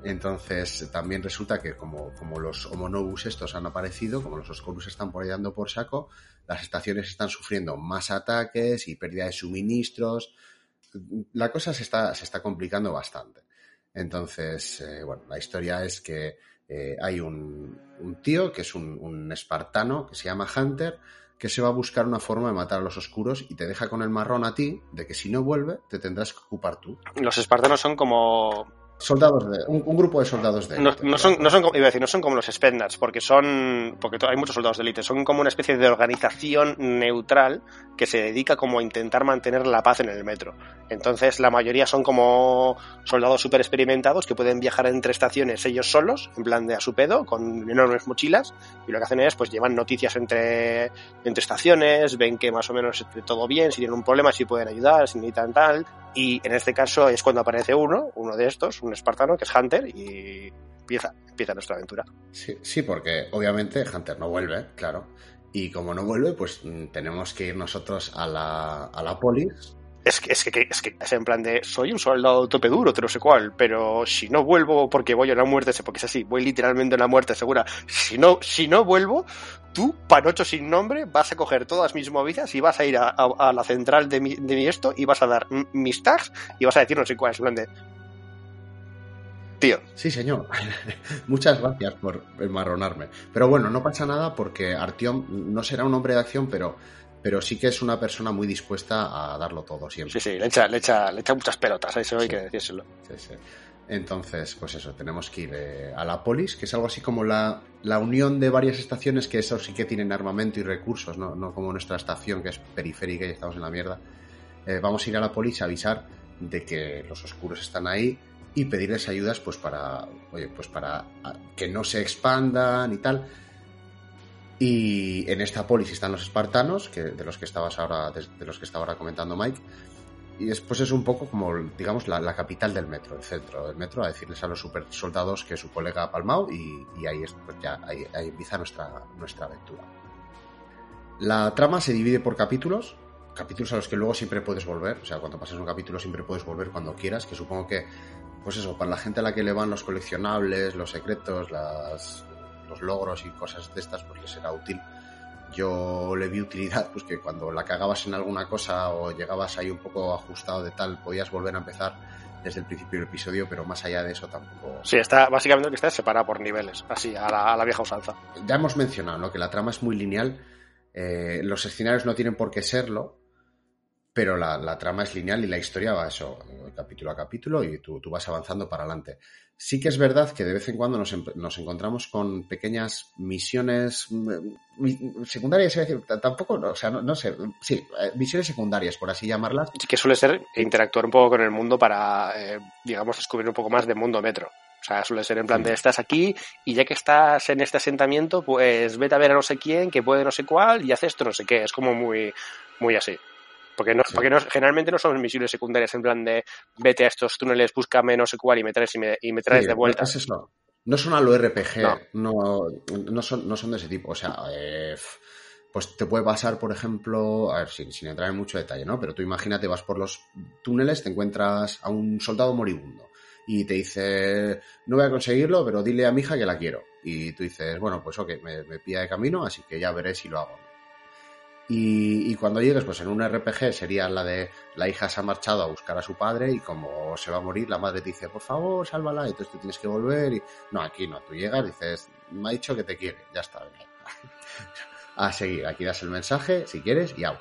Entonces también resulta que como, como los homonobus estos han aparecido, como los oscurus están por ahí dando por saco, las estaciones están sufriendo más ataques y pérdida de suministros. La cosa se está, se está complicando bastante. Entonces, eh, bueno, la historia es que eh, hay un, un tío que es un, un espartano que se llama Hunter, que se va a buscar una forma de matar a los oscuros y te deja con el marrón a ti de que si no vuelve te tendrás que ocupar tú.
los espartanos son como
Soldados de, un, un grupo de soldados de
No,
élite,
no son, no son, como- iba a decir, no son como los Spetsnaz, porque son, porque hay muchos soldados de élite, son como una especie de organización neutral que se dedica como a intentar mantener la paz en el metro. Entonces, la mayoría son como soldados súper experimentados que pueden viajar entre estaciones ellos solos, en plan de a su pedo, con enormes mochilas, y lo que hacen es, pues llevan noticias entre, entre estaciones, ven que más o menos esté todo bien, si tienen un problema, si pueden ayudar, si necesitan tal, y en este caso es cuando aparece uno, uno de estos, un espartano, que es Hunter, y empieza, empieza nuestra aventura.
Sí, sí, porque obviamente Hunter no vuelve, claro. Y como no vuelve, pues mm, tenemos que ir nosotros a la, a la polis.
Es que, es que, es que es en plan de soy un soldado tope duro, te no sé cuál, pero si no vuelvo porque voy a una muerte, porque es así, voy literalmente a una muerte segura. Si no, si no vuelvo, tú, panocho sin nombre, vas a coger todas mis movidas y vas a ir a, la central de mi, de mi esto y vas a dar mis tags y vas a decir no sé cuál, en plan de tío,
Sí, señor. *laughs* Muchas gracias por enmarronarme. Pero bueno, no pasa nada porque Artyom no será un hombre de acción, pero, pero sí que es una persona muy dispuesta a darlo todo siempre.
sí, sí, le echa, le echa, le echa muchas pelotas, a eso hay que decírselo.
Sí, sí. Entonces, pues eso, tenemos que ir eh, a la polis, que es algo así como la, la unión de varias estaciones que eso sí que tienen armamento y recursos, no, no como nuestra estación que es periférica y estamos en la mierda. Eh, vamos a ir a la polis a avisar de que los oscuros están ahí y pedirles ayudas pues para, oye, pues para que no se expandan y tal. Y en esta polis están los espartanos, que, de los que estabas ahora, de, los que estaba ahora comentando Mike. Y después es un poco como, digamos, la, capital del metro, el centro del metro, a decirles a los super soldados que su colega ha palmado y, ahí, es, pues ya, ahí, empieza nuestra, nuestra aventura. La trama se divide por capítulos, capítulos a los que luego siempre puedes volver, o sea, cuando pases un capítulo siempre puedes volver cuando quieras, que supongo que, pues eso, para la gente a la que le van los coleccionables, los secretos, las, los logros y cosas de estas, pues les será útil yo le vi utilidad, pues que cuando la cagabas en alguna cosa o llegabas ahí un poco ajustado de tal, podías volver a empezar desde el principio del episodio, pero más allá de eso tampoco.
Sí, está, básicamente que está es separado por niveles, así, a la, a la vieja usanza.
Ya hemos mencionado ¿no? que la trama es muy lineal, eh, los escenarios no tienen por qué serlo, pero la, la trama es lineal y la historia va eso, capítulo a capítulo y tú, tú vas avanzando para adelante. Sí que es verdad que de vez en cuando nos, nos encontramos con pequeñas misiones mm, secundarias, decir, tampoco, o sea, no, no sé, sí, eh, misiones secundarias, por así llamarlas.
Sí que suele ser interactuar un poco con el mundo para, eh, digamos, descubrir un poco más de mundo metro. O sea, suele ser en plan de estás aquí y ya que estás en este asentamiento, pues vete a ver a no sé quién, que puede no sé cuál y haces esto no sé qué. Es como muy, muy así. Porque, no, porque no, generalmente no son misiones secundarias en plan de vete a estos túneles, búscame no sé cuál y me traes, y me, y me traes de vuelta.
Es eso. No son a lo RPG, no, no, son, no son de ese tipo. O sea, eh, pues te puede pasar, por ejemplo, a ver, sin, sin, entrar en mucho detalle, ¿no? Pero tú imagínate, vas por los túneles, te encuentras a un soldado moribundo y te dice, no voy a conseguirlo, pero dile a mi hija que la quiero. Y tú dices, bueno, pues ok, me, me pilla de camino, así que ya veré si lo hago. Y, cuando llegues, pues en un RPG sería la de la hija se ha marchado a buscar a su padre y como se va a morir, la madre te dice, por favor, sálvala, y entonces tú tienes que volver. Y no, aquí no, tú llegas, dices, me ha dicho que te quiere, ya está. *laughs* a seguir, aquí das el mensaje, si quieres, y au.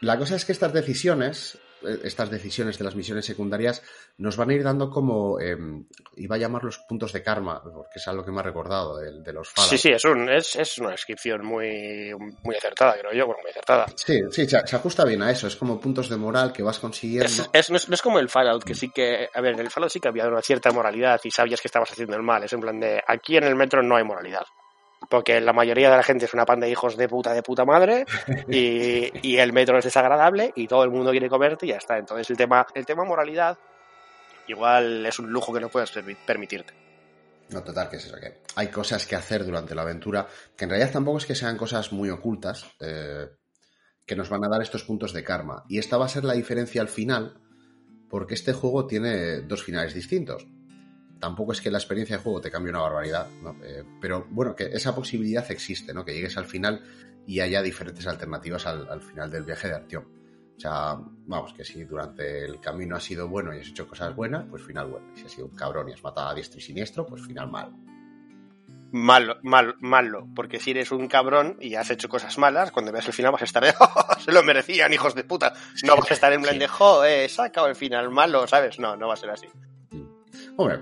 La cosa es que estas decisiones estas decisiones de las misiones secundarias nos van a ir dando como, eh, iba a llamar los puntos de karma, porque es algo que me ha recordado de, de los Fallout.
Sí, sí, es, un, es, es, una descripción muy, muy acertada, creo yo, bueno, muy acertada.
Sí, sí, se, se, ajusta bien a eso, es como puntos de moral que vas consiguiendo.
Es, es, no, es, no es como el Fallout, que sí que, a ver, en el Fallout sí que había una cierta moralidad y sabías que estabas haciendo el mal, es en plan de, aquí en el metro no hay moralidad porque la mayoría de la gente es una panda de hijos de puta de puta madre y, el metro es desagradable y todo el mundo quiere comerte y ya está. Entonces el tema, el tema moralidad igual es un lujo que no puedes permitirte.
No, total, que es eso, que hay cosas que hacer durante la aventura que en realidad tampoco es que sean cosas muy ocultas eh, que nos van a dar estos puntos de karma. Y esta va a ser la diferencia al final porque este juego tiene dos finales distintos tampoco es que la experiencia de juego te cambie una barbaridad, ¿no? eh, pero bueno, que esa posibilidad existe, ¿no? Que llegues al final y haya diferentes alternativas al, al final del viaje de Artión. O sea, vamos, que si durante el camino has sido bueno y has hecho cosas buenas, pues final bueno. Y si has sido un cabrón y has matado a diestro y siniestro, pues final mal.
Malo, mal, malo, porque si eres un cabrón y has hecho cosas malas, cuando veas el final vas a estar de, *laughs* oh, se lo merecían, hijos de puta. No vas a estar en plan de, jo, eh, sacado el final malo, ¿sabes? No, no va a ser así.
Hombre,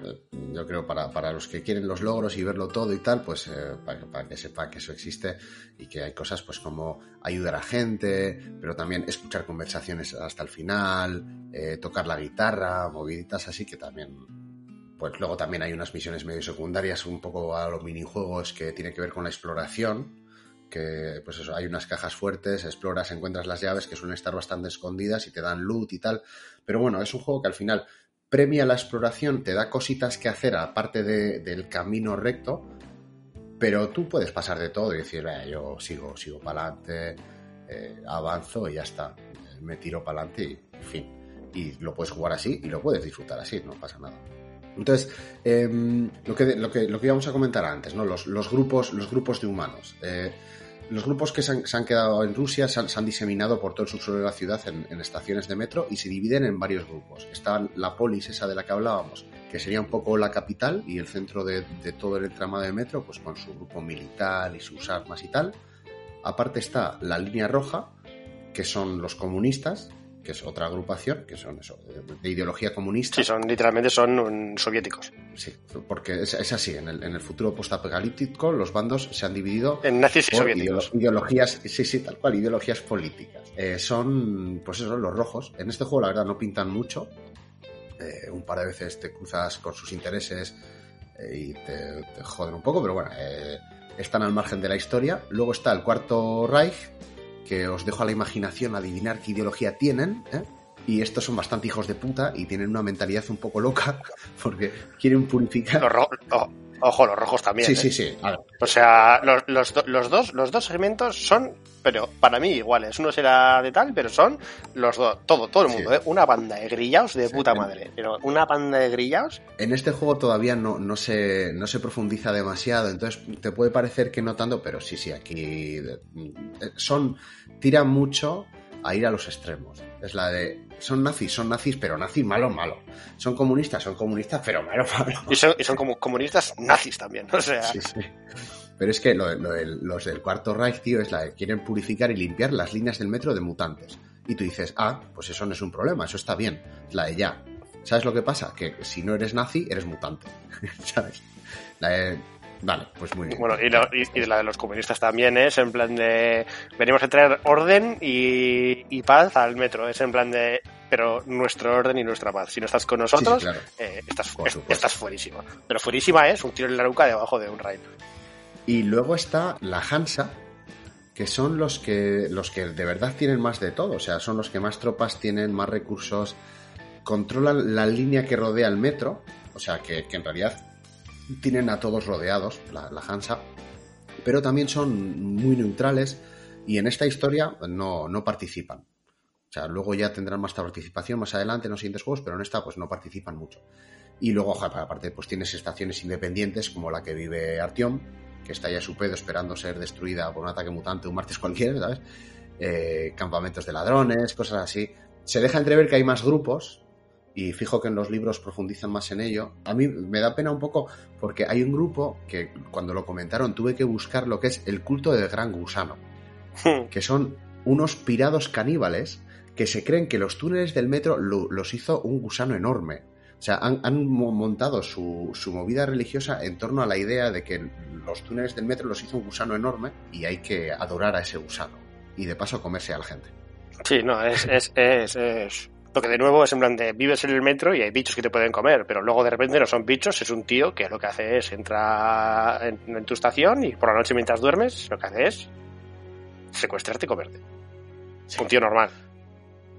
yo creo para, para los que quieren los logros y verlo todo y tal, pues eh, para, para, que sepa que eso existe y que hay cosas pues como ayudar a gente, pero también escuchar conversaciones hasta el final, eh, tocar la guitarra, moviditas así que también... Pues luego también hay unas misiones medio secundarias, un poco a los minijuegos que tiene que ver con la exploración, que pues eso, hay unas cajas fuertes, exploras, encuentras las llaves que suelen estar bastante escondidas y te dan loot y tal, pero bueno, es un juego que al final premia la exploración, te da cositas que hacer aparte de, del camino recto, pero tú puedes pasar de todo y decir, yo sigo, sigo para adelante, eh, avanzo y ya está, me tiro para adelante y en fin. Y lo puedes jugar así y lo puedes disfrutar así, no pasa nada. Entonces, eh, lo, que, lo, que, lo que íbamos a comentar antes, ¿no? Los, los grupos, los grupos de humanos. Eh, los grupos que se han, quedado en Rusia se han, se han, diseminado por todo el subsuelo de la ciudad en, estaciones de metro y se dividen en varios grupos. Está la polis, esa de la que hablábamos, que sería un poco la capital y el centro de, de todo el entramado de metro, pues con su grupo militar y sus armas y tal. Aparte está la línea roja, que son los comunistas, que es otra agrupación, que son eso, de, de ideología comunista.
Sí, son literalmente son soviéticos.
Sí, porque es, es así, en el, en el, futuro postapocalíptico los bandos se han dividido
en nazis y soviéticos.
Ideologías, sí, sí, tal cual, ideologías políticas. Eh, son, pues eso, los rojos. En este juego la verdad no pintan mucho. Eh, un par de veces te cruzas con sus intereses eh, y te, te, joden un poco, pero bueno, eh, están al margen de la historia. Luego está el Cuarto Reich, que os dejo a la imaginación adivinar qué ideología tienen, ¿eh? Y estos son bastante hijos de puta y tienen una mentalidad un poco loca *laughs* porque quieren purificar.
Los, ro oh, ojo, los rojos también.
Sí,
¿eh?
sí, sí.
O sea, los, los, los, dos, los dos segmentos son, pero para mí iguales. Uno será de tal, pero son los dos, todo, todo el mundo, sí. ¿eh? Una banda de grillaos de sí, puta madre. Pero una banda de grillaos.
En este juego todavía no, no, se, no se profundiza demasiado, entonces te puede parecer que no tanto, pero sí, sí, aquí son. Tiran mucho a ir a los extremos. Es la de son nazis, son nazis, pero nazis malo, malo. Son comunistas, son comunistas, pero malo, *laughs* malo.
Y son, y son como comunistas nazis también, o sea.
Sí, sí. Pero es que lo, lo, los del Cuarto Reich, tío, es la de quieren purificar y limpiar las líneas del metro de mutantes. Y tú dices, ah, pues eso no es un problema, eso está bien. La de ya. ¿Sabes lo que pasa? Que si no eres nazi, eres mutante. *laughs* ¿Sabes? La de, Vale, pues muy bien.
Bueno, y, lo, y, y, la de los comunistas también es en plan de. Venimos a traer orden y, y, paz al metro. Es en plan de. pero nuestro orden y nuestra paz. Si no estás con nosotros, eh, estás, estás fuerísima. Pero fuerísima es un tiro en la nuca debajo de un raid.
Y luego está la Hansa, que son los que, los que de verdad tienen más de todo. O sea, son los que más tropas tienen, más recursos, controlan la línea que rodea el metro. O sea, que, en realidad tienen a todos rodeados, la, la Hansa. Pero también son muy neutrales y en esta historia no, no participan. O sea, luego ya tendrán más participación más adelante en los siguientes juegos, pero en esta pues no participan mucho. Y luego, aparte, pues tienes estaciones independientes como la que vive Artyom, que está ya su pedo esperando ser destruida por un ataque mutante un martes cualquiera, ¿sabes? Eh, campamentos de ladrones, cosas así. Se deja entrever que hay más grupos, y fijo que en los libros profundizan más en ello. A mí me da pena un poco porque hay un grupo que cuando lo comentaron tuve que buscar lo que es el culto del gran gusano, hmm. que son unos pirados caníbales que se creen que los túneles del metro los hizo un gusano enorme. O sea, han, montado su, movida religiosa en torno a la idea de que los túneles del metro los hizo un gusano enorme y hay que adorar a ese gusano. Y de paso comerse a la gente.
Sí, no, es, es, es, es... Lo que de nuevo es en plan de vives en el metro y hay bichos que te pueden comer, pero luego de repente no son bichos, es un tío que lo que hace es entra en, tu estación y por la noche mientras duermes lo que hace es secuestrarte y comerte. Un tío normal.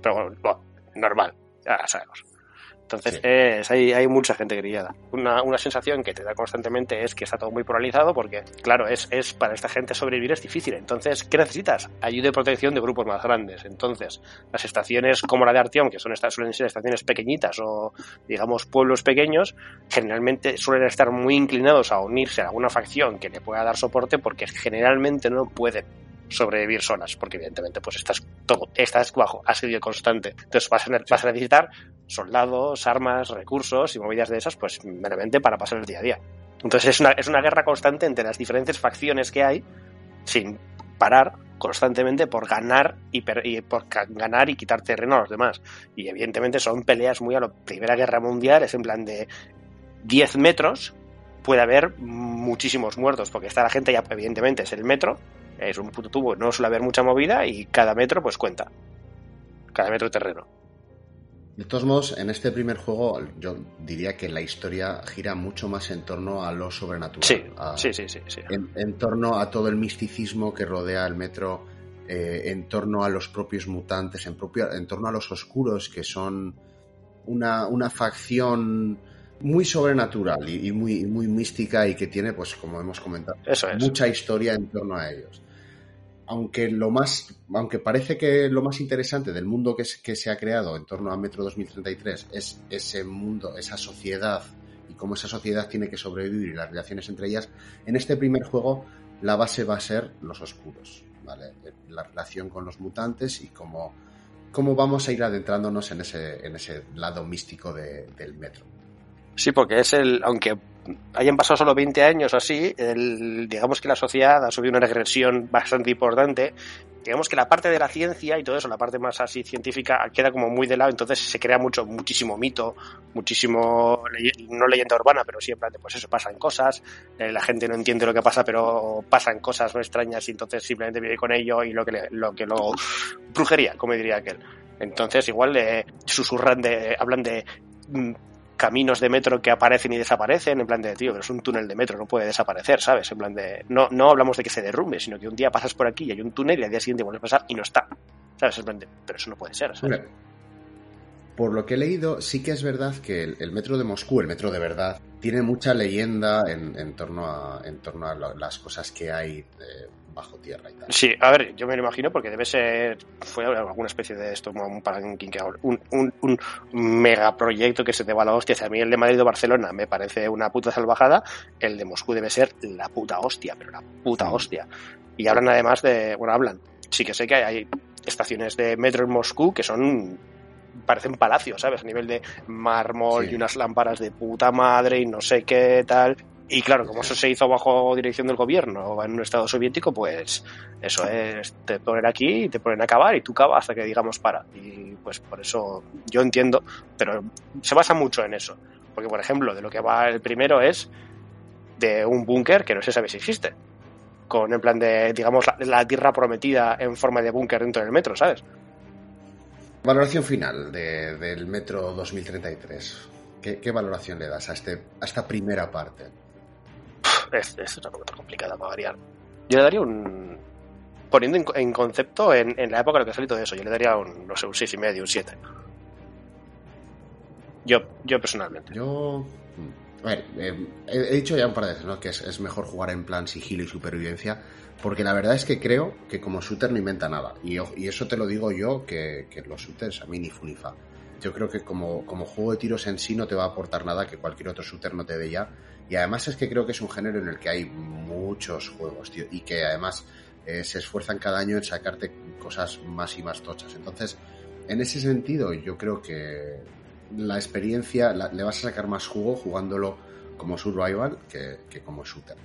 Pero bueno, normal, ya sabemos. Entonces hay, mucha gente grillada. Una, una, sensación que te da constantemente es que está todo muy polarizado porque, claro, es, es para esta gente sobrevivir es difícil. Entonces, ¿qué necesitas? Ayuda y protección de grupos más grandes. Entonces, las estaciones como la de Artión, que son estas, suelen ser estaciones pequeñitas o, digamos, pueblos pequeños, generalmente suelen estar muy inclinados a unirse a alguna facción que le pueda dar soporte porque generalmente no puede sobrevivir solas, porque evidentemente pues estás todo, estás bajo asedio constante. Entonces vas a, vas a necesitar soldados, armas, recursos y movidas de esas, pues meramente para pasar el día a día. Entonces es una, es una guerra constante entre las diferentes facciones que hay, sin parar constantemente por ganar y, por ganar y quitar terreno a los demás. Y evidentemente son peleas muy a la Primera Guerra Mundial, es en plan de 10 metros, puede haber muchísimos muertos, porque está la gente ya, evidentemente, es el metro, es un puto tubo, no suele haber mucha movida y cada metro pues cuenta. Cada metro terreno.
De todos modos, en este primer juego yo diría que la historia gira mucho más en torno a lo sobrenatural.
Sí, sí, sí, sí,
En, torno a todo el misticismo que rodea el metro, eh, en torno a los propios mutantes, en, propio, en torno a los oscuros, que son una, una facción muy sobrenatural y, muy, muy mística y que tiene, pues como hemos comentado, mucha historia en torno a ellos aunque lo más, aunque parece que lo más interesante del mundo que, se ha creado en torno a Metro 2033 es ese mundo, esa sociedad y cómo esa sociedad tiene que sobrevivir y las relaciones entre ellas, en este primer juego la base va a ser los oscuros. La relación con los mutantes y cómo, cómo vamos a ir adentrándonos en ese, en ese lado místico del metro.
Sí, porque es el, aunque hayan pasado solo 20 años así, digamos que la sociedad ha subido una regresión bastante importante. Digamos que la parte de la ciencia y todo eso, la parte más así científica, queda como muy de lado, entonces se crea mucho, muchísimo mito, muchísimo, no leyenda urbana, pero siempre, pues eso, pasan cosas, eh, la gente no entiende lo que pasa, pero pasan cosas no extrañas y entonces simplemente vive con ello y lo que, lo que brujería, como diría aquel. Entonces igual le susurran de, hablan de mm, caminos de metro que aparecen y desaparecen, en plan de, tío, pero es un túnel de metro, no puede desaparecer, ¿sabes? En plan de, no, no hablamos de que se derrumbe, sino que un día pasas por aquí y hay un túnel y al día siguiente vuelves a pasar y no está, ¿sabes? En plan de, pero eso no puede ser, ¿sabes?
por lo que he leído, sí que es verdad que el, metro de Moscú, el metro de verdad, tiene mucha leyenda en, torno, a, las cosas que hay eh, bajo tierra y tal.
Sí, a ver, yo me lo imagino porque debe ser, fue alguna especie de esto, un, un, un, un megaproyecto que se te va a la hostia. a mí el de Madrid o Barcelona me parece una puta salvajada, el de Moscú debe ser la puta hostia, pero la puta hostia. Y hablan además de, bueno, hablan, sí que sé que hay estaciones de metro en Moscú que son parecen palacios, ¿sabes? A nivel de mármol y unas lámparas de puta madre y no sé qué tal. Y claro, como eso se hizo bajo dirección del gobierno o en un estado soviético, pues eso es, te ponen aquí y te ponen a acabar y tú cavas hasta que digamos para. Y pues por eso yo entiendo, pero se basa mucho en eso. Porque, por ejemplo, de lo que va el primero es de un búnker que no se sabe si existe. Con en plan de, digamos, la, tierra prometida en forma de búnker dentro del metro, ¿sabes?
Valoración final del Metro 2033. ¿Qué, valoración le das a, este, a esta primera parte?
Es, es una pregunta complicada para variar. Yo le daría un. Poniendo en, concepto en, la época en la que ha salido de eso, yo le daría un, no sé, un 6,5, un 7. Yo, yo personalmente.
Yo. A ver, eh, he, dicho ya un par de veces ¿no? que es, mejor jugar en plan sigilo y supervivencia, porque la verdad es que creo que como shooter no inventa nada. Y, y eso te lo digo yo, que, que los shooters a mí ni funifa yo creo que como, como, juego de tiros en sí no te va a aportar nada que cualquier otro shooter no te dé ya. Y además es que creo que es un género en el que hay muchos juegos, tío, y que además eh, se esfuerzan cada año en sacarte cosas más y más tochas. Entonces, en ese sentido, yo creo que la experiencia le vas a sacar más jugo jugándolo como survival que, como shooter.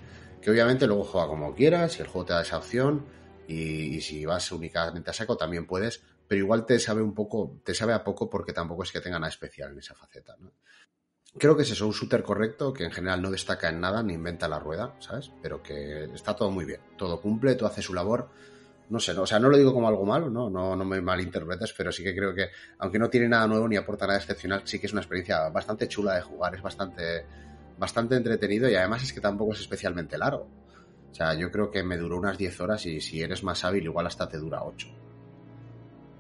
Que obviamente luego juega como quieras, si el juego te da esa opción, y, y si vas únicamente a saco también puedes, pero igual te sabe un poco, te sabe a poco porque tampoco es que tenga nada especial en esa faceta, ¿no? Creo que es un shooter correcto, que en general no destaca en nada ni inventa la rueda, ¿sabes? Pero que está todo muy bien, todo cumple, todo hace su labor. No sé, no, o sea, no lo digo como algo malo, ¿no? No, no me malinterpretes, pero sí que creo que, aunque no tiene nada nuevo ni aporta nada excepcional, sí que es una experiencia bastante chula de jugar, es bastante, bastante entretenido y además es que tampoco es especialmente largo. O sea, yo creo que me duró unas 10 horas y si eres más hábil, igual hasta te dura 8.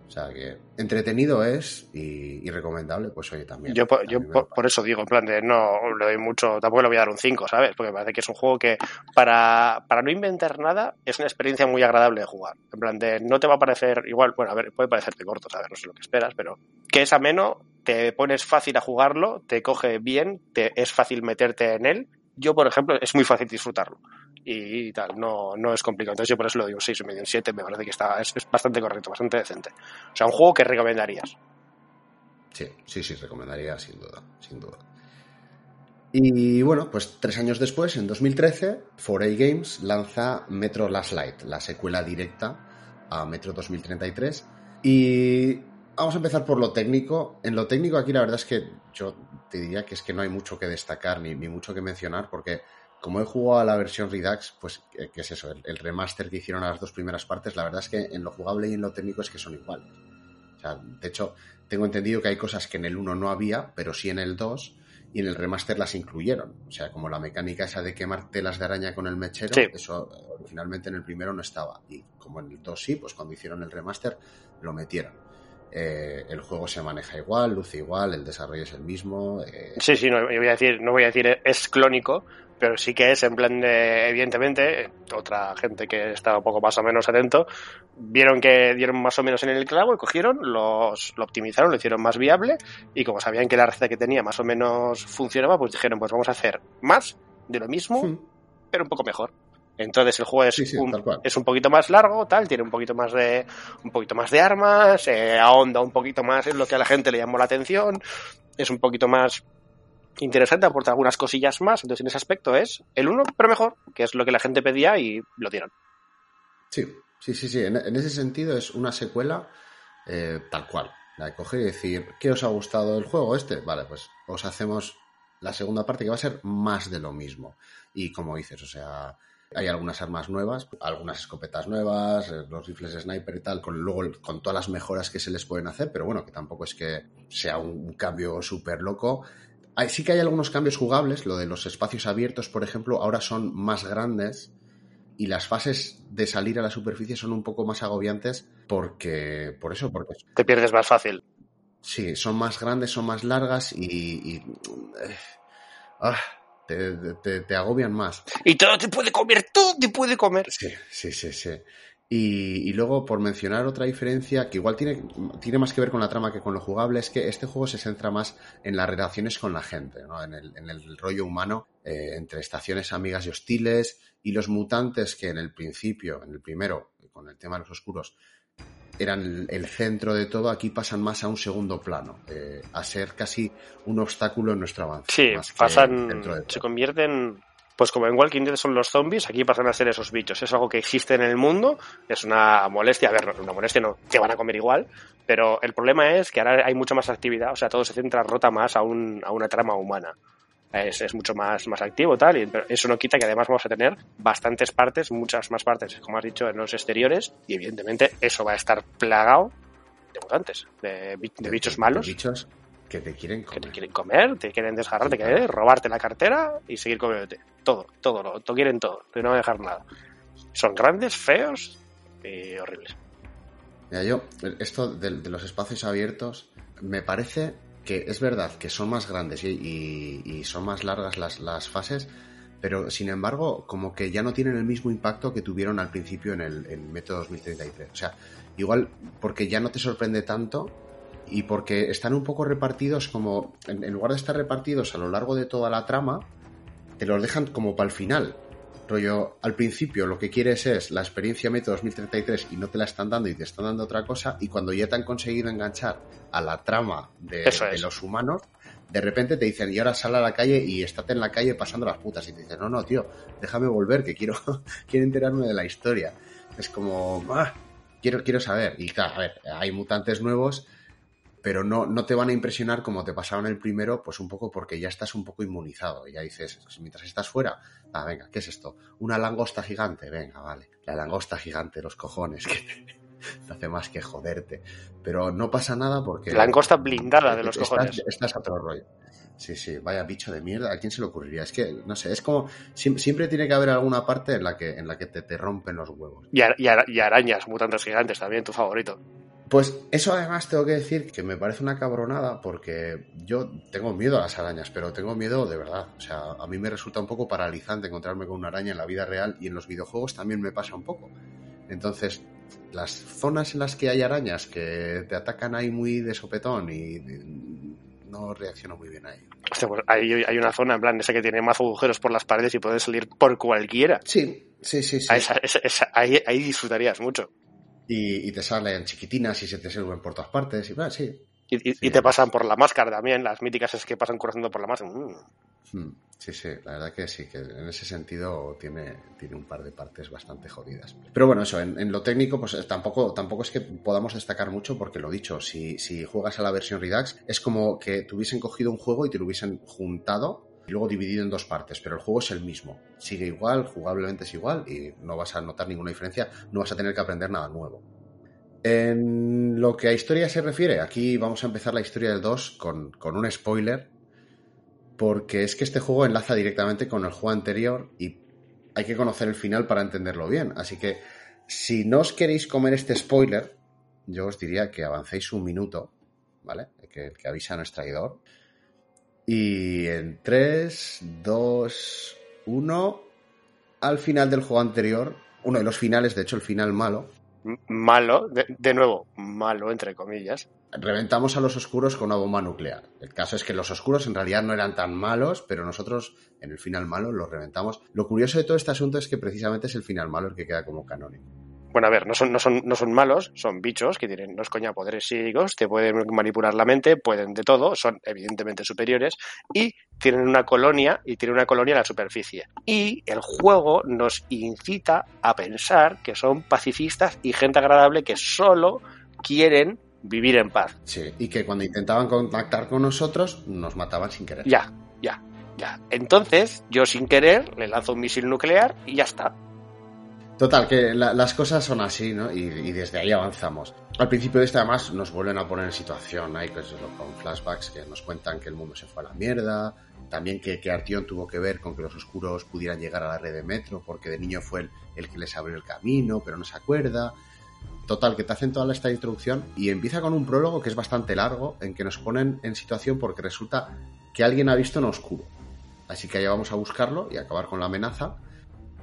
O sea que entretenido es y, recomendable, pues oye, también.
Yo, yo por, eso digo, en plan de no le doy mucho, tampoco le voy a dar un 5, ¿sabes? Porque me parece que es un juego que para, para no inventar nada es una experiencia muy agradable de jugar. En plan de no te va a parecer igual, bueno, a ver, puede parecerte corto, ¿sabes? No sé lo que esperas, pero que es ameno, te pones fácil a jugarlo, te coge bien, te, es fácil meterte en él. Yo, por ejemplo, es muy fácil disfrutarlo y tal, no, no es complicado. Entonces yo por eso lo digo 6 medio, 7, me parece que está, es, bastante correcto, bastante decente. O sea, un juego que recomendarías.
Sí, sí, sí, recomendaría sin duda, sin duda. Y bueno, pues tres años después, en 2013, 4A Games lanza Metro Last Light, la secuela directa a Metro 2033. Y vamos a empezar por lo técnico. En lo técnico aquí la verdad es que yo te diría que es que no hay mucho que destacar ni, ni mucho que mencionar porque como he jugado a la versión Redux, pues, eh, ¿qué es eso? El, remaster que hicieron a las dos primeras partes, la verdad es que en lo jugable y en lo técnico es que son iguales. O sea, de hecho, tengo entendido que hay cosas que en el 1 no había, pero sí en el 2, y en el remaster las incluyeron. O sea, como la mecánica esa de quemar telas de araña con el mechero, eso originalmente en el primero no estaba. Y como en el 2 sí, pues cuando hicieron el remaster lo metieron. Eh, el juego se maneja igual, luce igual, el desarrollo es el mismo.
Eh, sí, sí, no voy a decir, no voy a decir es clónico, pero sí que es en plan de, evidentemente, otra gente que estaba un poco más o menos atento, vieron que dieron más o menos en el clavo y cogieron, los, lo optimizaron, lo hicieron más viable y como sabían que la receta que tenía más o menos funcionaba, pues dijeron, pues vamos a hacer más de lo mismo, hmm. pero un poco mejor. Entonces el juego es, un, es un poquito más largo, tal, tiene un poquito más de un poquito más de armas, eh, ahonda un poquito más en lo que a la gente le llamó la atención, es un poquito más interesante, aporta algunas cosillas más. Entonces, en ese aspecto es el uno, pero mejor, que es lo que la gente pedía y lo dieron.
Sí, sí, sí, sí. En, ese sentido es una secuela eh, tal cual. La de coger y decir, ¿qué os ha gustado del juego este? Vale, pues os hacemos la segunda parte que va a ser más de lo mismo. Y como dices, o sea, hay algunas armas nuevas, algunas escopetas nuevas, eh, los rifles de sniper y tal, con luego con todas las mejoras que se les pueden hacer, pero bueno, que tampoco es que sea un cambio súper loco sí que hay algunos cambios jugables, lo de los espacios abiertos, por ejemplo, ahora son más grandes y las fases de salir a la superficie son un poco más agobiantes porque, por eso, porque...
Te pierdes más fácil.
Sí, son más grandes, son más largas y... Eh, ah, te, te, agobian más.
Y todo te puede comer, todo te puede comer.
Sí, sí, sí, sí. Y, luego, por mencionar otra diferencia, que igual tiene, tiene más que ver con la trama que con lo jugable, es que este juego se centra más en las relaciones con la gente, ¿no? en, el, en el rollo humano eh, entre estaciones amigas y hostiles y los mutantes que en el principio, en el primero, con el tema de los oscuros, eran el, centro de todo, aquí pasan más a un segundo plano, eh, a ser casi un obstáculo en nuestro avance.
Sí, pasan, se convierten pues como en Walking Dead son los zombies, aquí pasan a ser esos bichos. Es algo que existe en el mundo, es una molestia, a ver, una molestia no, te van a comer igual, pero el problema es que ahora hay mucha más actividad, o sea, todo se centra, rota más a, un, a una trama humana. Es, es, mucho más, más activo tal, y eso no quita que además vamos a tener bastantes partes, muchas más partes, como has dicho, en los exteriores, y evidentemente eso va a estar plagado mutantes, de, bichos malos.
bichos que te quieren
comer. Que te quieren comer, te quieren desgarrar, te quieren robarte la cartera y seguir comiéndote. Todo, todo, lo, quieren todo, y no dejar nada. Son grandes, feos y horribles.
Mira, yo, esto de, los espacios abiertos, me parece que es verdad que son más grandes y, son más largas las, las, fases, pero sin embargo, como que ya no tienen el mismo impacto que tuvieron al principio en el en Método 2033. O sea, igual porque ya no te sorprende tanto y porque están un poco repartidos como, en, lugar de estar repartidos a lo largo de toda la trama, te los dejan como para el final. Rollo, al principio lo que quieres es la experiencia Método 2033 y no te la están dando y te están dando otra cosa, y cuando ya te han conseguido enganchar a la trama de, de los humanos, de repente te dicen, y ahora sal a la calle y estate en la calle pasando las putas. Y te dicen, no, no, tío, déjame volver, que quiero, *laughs* quiero enterarme de la historia. Es como, ah, quiero, quiero saber. Y claro, a ver, hay mutantes nuevos pero no, no te van a impresionar como te pasaron el primero, pues un poco porque ya estás un poco inmunizado. Y ya dices, mientras estás fuera, ah, venga, ¿qué es esto? Una langosta gigante, venga, vale. La langosta gigante, los cojones, *laughs* que te hace más que joderte. Pero no pasa nada porque.
Langosta blindada de los cojones.
Estás a otro rollo. Sí, sí, vaya bicho de mierda. ¿A quién se le ocurriría? Es que, no sé, es como. Siempre tiene que haber alguna parte en la que, en la que te, te rompen los huevos.
Y, y arañas, mutantes gigantes también, tu favorito.
Pues eso además tengo que decir que me parece una cabronada porque yo tengo miedo a las arañas, pero tengo miedo de verdad. O sea, a mí me resulta un poco paralizante encontrarme con una araña en la vida real y en los videojuegos también me pasa un poco. Entonces, las zonas en las que hay arañas que te atacan ahí muy de sopetón y no reacciono muy bien a ello.
pues hay, una zona, en plan, esa que tiene más agujeros por las paredes y puedes salir por cualquiera.
Sí, sí, sí. sí.
ahí disfrutarías mucho
y, te salen chiquitinas y se te sirven por todas partes. Y, bueno, sí.
Y, te pasan por la máscara también, las míticas es que pasan cruzando por la máscara. Mm.
Hmm, sí, sí, la verdad que sí, que en ese sentido tiene, tiene un par de partes bastante jodidas. Pero bueno, eso, en, lo técnico, pues tampoco, tampoco es que podamos destacar mucho, porque lo dicho, si, si juegas a la versión Redux, es como que te hubiesen cogido un juego y te lo hubiesen juntado y luego dividido en dos partes, pero el juego es el mismo. Sigue igual, jugablemente es igual y no vas a notar ninguna diferencia, no vas a tener que aprender nada nuevo. En lo que a historia se refiere, aquí vamos a empezar la historia del 2 con, con un spoiler, porque es que este juego enlaza directamente con el juego anterior y hay que conocer el final para entenderlo bien. Así que si no os queréis comer este spoiler, yo os diría que avancéis un minuto, ¿vale? Que, que avisa a nuestro traidor y en 3, 2, 1, al final del juego anterior, uno de los finales, de hecho el final malo.
Malo, de, nuevo, malo entre comillas.
Reventamos a los oscuros con una bomba nuclear. El caso es que los oscuros en realidad no eran tan malos, pero nosotros en el final malo los reventamos. Lo curioso de todo este asunto es que precisamente es el final malo el que queda como canónico.
Bueno, a ver, no son, no son, no son malos, son bichos que tienen, no es coña, poderes psíquicos, te pueden manipular la mente, pueden de todo, son evidentemente superiores y tienen una colonia y tienen una colonia en la superficie. Y el juego nos incita a pensar que son pacifistas y gente agradable que solo quieren vivir en paz.
Sí, y que cuando intentaban contactar con nosotros nos mataban sin querer.
Ya, ya, ya. Entonces, yo sin querer le lanzo un misil nuclear y ya está.
Total, que las cosas son así, ¿no? Y, desde ahí avanzamos. Al principio de este, además, nos vuelven a poner en situación, hay pues, con flashbacks que nos cuentan que el mundo se fue a la mierda, también que, que tuvo que ver con que los oscuros pudieran llegar a la red de metro, porque de niño fue el, que les abrió el camino, pero no se acuerda. Total, que te hacen toda esta introducción y empieza con un prólogo que es bastante largo, en que nos ponen en situación porque resulta que alguien ha visto en oscuro. Así que allá vamos a buscarlo y acabar con la amenaza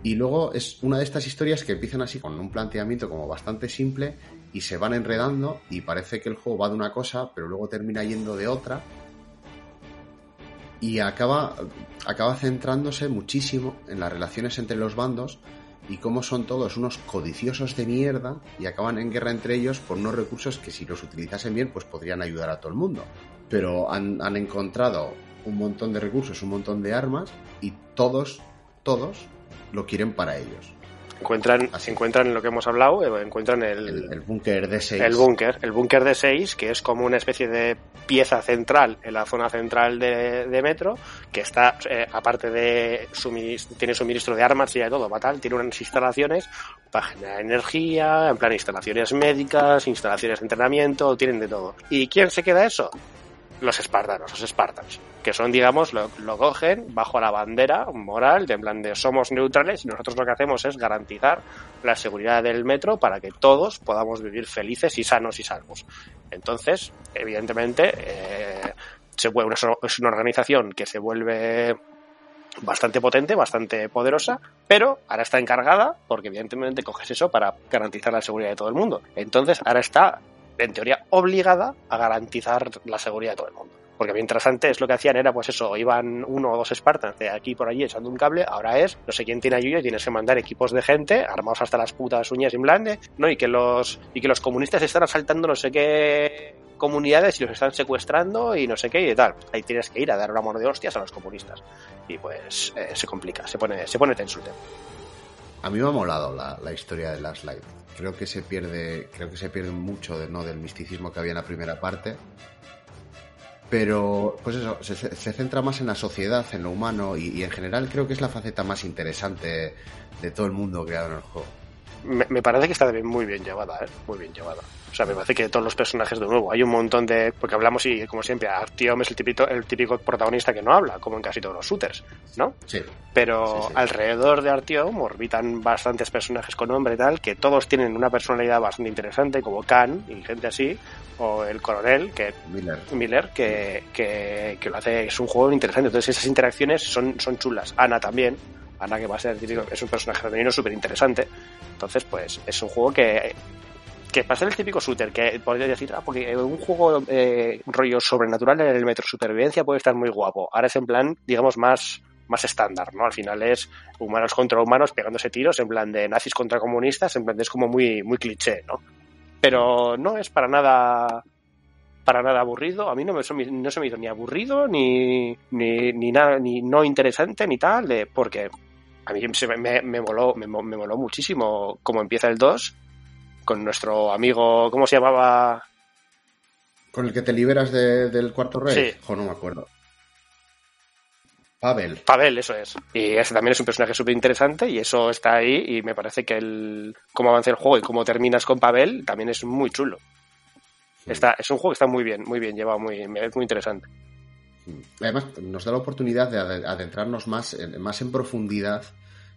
y luego es una de estas historias que empiezan así con un planteamiento como bastante simple y se van enredando y parece que el juego va de una cosa, pero luego termina yendo de otra. Y acaba, acaba centrándose muchísimo en las relaciones entre los bandos y cómo son todos unos codiciosos de mierda y acaban en guerra entre ellos por unos recursos que si los utilizasen bien pues podrían ayudar a todo el mundo. Pero han, han encontrado un montón de recursos, un montón de armas y todos, todos lo quieren para ellos.
Encuentran,
Así.
encuentran lo que hemos hablado, eh, encuentran el,
El, el búnker de 6.
el búnker, el búnker de 6, que es como una especie de pieza central en la zona central de, de metro, que está, eh, aparte de suminis- tiene suministro de armas y de todo, va tal, tiene unas instalaciones para generar energía, en plan instalaciones médicas, instalaciones de entrenamiento, tienen de todo. ¿Y quién se queda eso? Los espartanos, los espartans, que son, digamos, lo, lo cogen bajo la bandera moral, de en plan de somos neutrales y nosotros lo que hacemos es garantizar la seguridad del metro para que todos podamos vivir felices y sanos y salvos. Entonces, evidentemente, eh, se vuelve, es una organización que se vuelve bastante potente, bastante poderosa, pero ahora está encargada, porque evidentemente coges eso para garantizar la seguridad de todo el mundo. Entonces, ahora está, en teoría, obligada a garantizar la seguridad de todo el mundo. Porque mientras antes lo que hacían era, pues eso, iban uno o dos Spartans de aquí por allí echando un cable, ahora es, no sé quién tiene ayuda y tienes que mandar equipos de gente, armados hasta las putas uñas en blande, ¿no? Y que los, y que los comunistas están asaltando no sé qué comunidades y los están secuestrando y no sé qué y tal. Ahí tienes que ir a dar un amor de hostias a los comunistas. Y pues eh, se complica, se pone, se pone tenso.
A mí me ha molado la, la historia de Last Light. Creo que se pierde, creo que se pierde mucho de, ¿no? del misticismo que había en la primera parte. Pero, pues eso, se, se centra más en la sociedad, en lo humano, y, y, en general creo que es la faceta más interesante de todo el mundo creado en el juego.
Me, me parece que está muy bien llevada, ¿eh? muy bien llevada. O sea, me parece que todos los personajes de nuevo, hay un montón de... Porque hablamos y, como siempre, Artyom es el típico, el típico protagonista que no habla, como en casi todos los shooters, ¿no?
Sí.
Pero
Sí, sí.
alrededor de Artyom orbitan bastantes personajes con nombre y tal, que todos tienen una personalidad bastante interesante, como Khan y gente así, o el coronel, que
Miller.
Miller, que, que, que lo hace, es un juego interesante. Entonces esas interacciones son, son chulas. Ana también, Ana que va a ser es un personaje femenino súper interesante. Entonces, pues es un juego que, que para ser el típico shooter, que podría decir, ah, porque un juego eh, rollo sobrenatural en el metro supervivencia puede estar muy guapo. Ahora es en plan, digamos, más más estándar, ¿no? Al final es humanos contra humanos pegándose tiros, en plan de nazis contra comunistas, en plan de es como muy, muy cliché, ¿no? Pero no es para nada para nada aburrido. A mí no, me, no se me hizo ni aburrido, ni, ni, ni nada, ni no interesante, ni tal, de, porque a mí me, me, moló, me, me moló muchísimo cómo empieza el 2 con nuestro amigo, ¿cómo se llamaba?
¿Con el que te liberas de, del cuarto rey?
Sí.
Jo, no me acuerdo. Pavel.
Pavel, eso es. Y ese también es un personaje súper interesante y eso está ahí y me parece que el cómo avanza el juego y cómo terminas con Pavel también es muy chulo. Está, es un juego que está muy bien, muy bien llevado, muy, muy interesante.
Además, nos da la oportunidad de adentrarnos más, más en profundidad